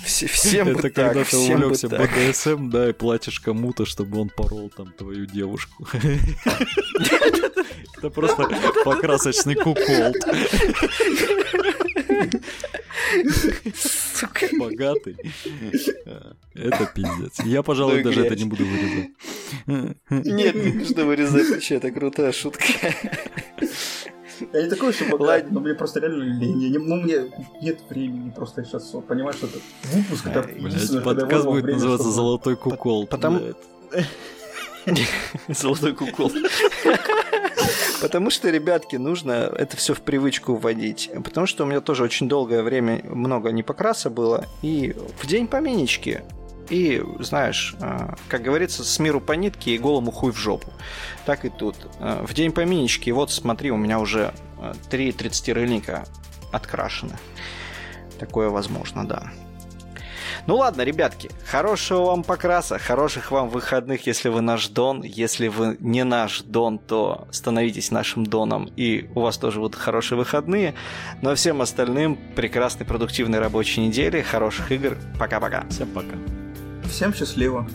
Всем Это когда ты увлекся БДСМ, да, и платишь кому-то, чтобы он порол там твою девушку. Это просто покрасочный куколд. Сука. Богатый. Это пиздец. Я, пожалуй, даже это не буду вырезать. Нет, не нужно вырезать. Вообще, это крутая шутка. Я не такой, что богатый, но мне просто реально лень. Ну, мне нет времени просто сейчас, понимаешь, это выпуск, это Блять, подкаст будет называться «Золотой кукол». Потому... Золотой кукол. Потому что, ребятки, нужно это все в привычку вводить. Потому что у меня тоже очень долгое время много не покраса было. И в день поменечки и, знаешь, э, как говорится, с миру по нитке и голому хуй в жопу. Так и тут. Э, в день поминочки, вот смотри, у меня уже э, три 30-рыльника открашены. Такое возможно, да. Ну ладно, ребятки, хорошего вам покраса, хороших вам выходных, если вы наш Дон. Если вы не наш Дон, то становитесь нашим Доном, и у вас тоже будут хорошие выходные. Ну а всем остальным прекрасной, продуктивной рабочей недели, хороших игр. Пока-пока. Всем пока. Всем счастливо.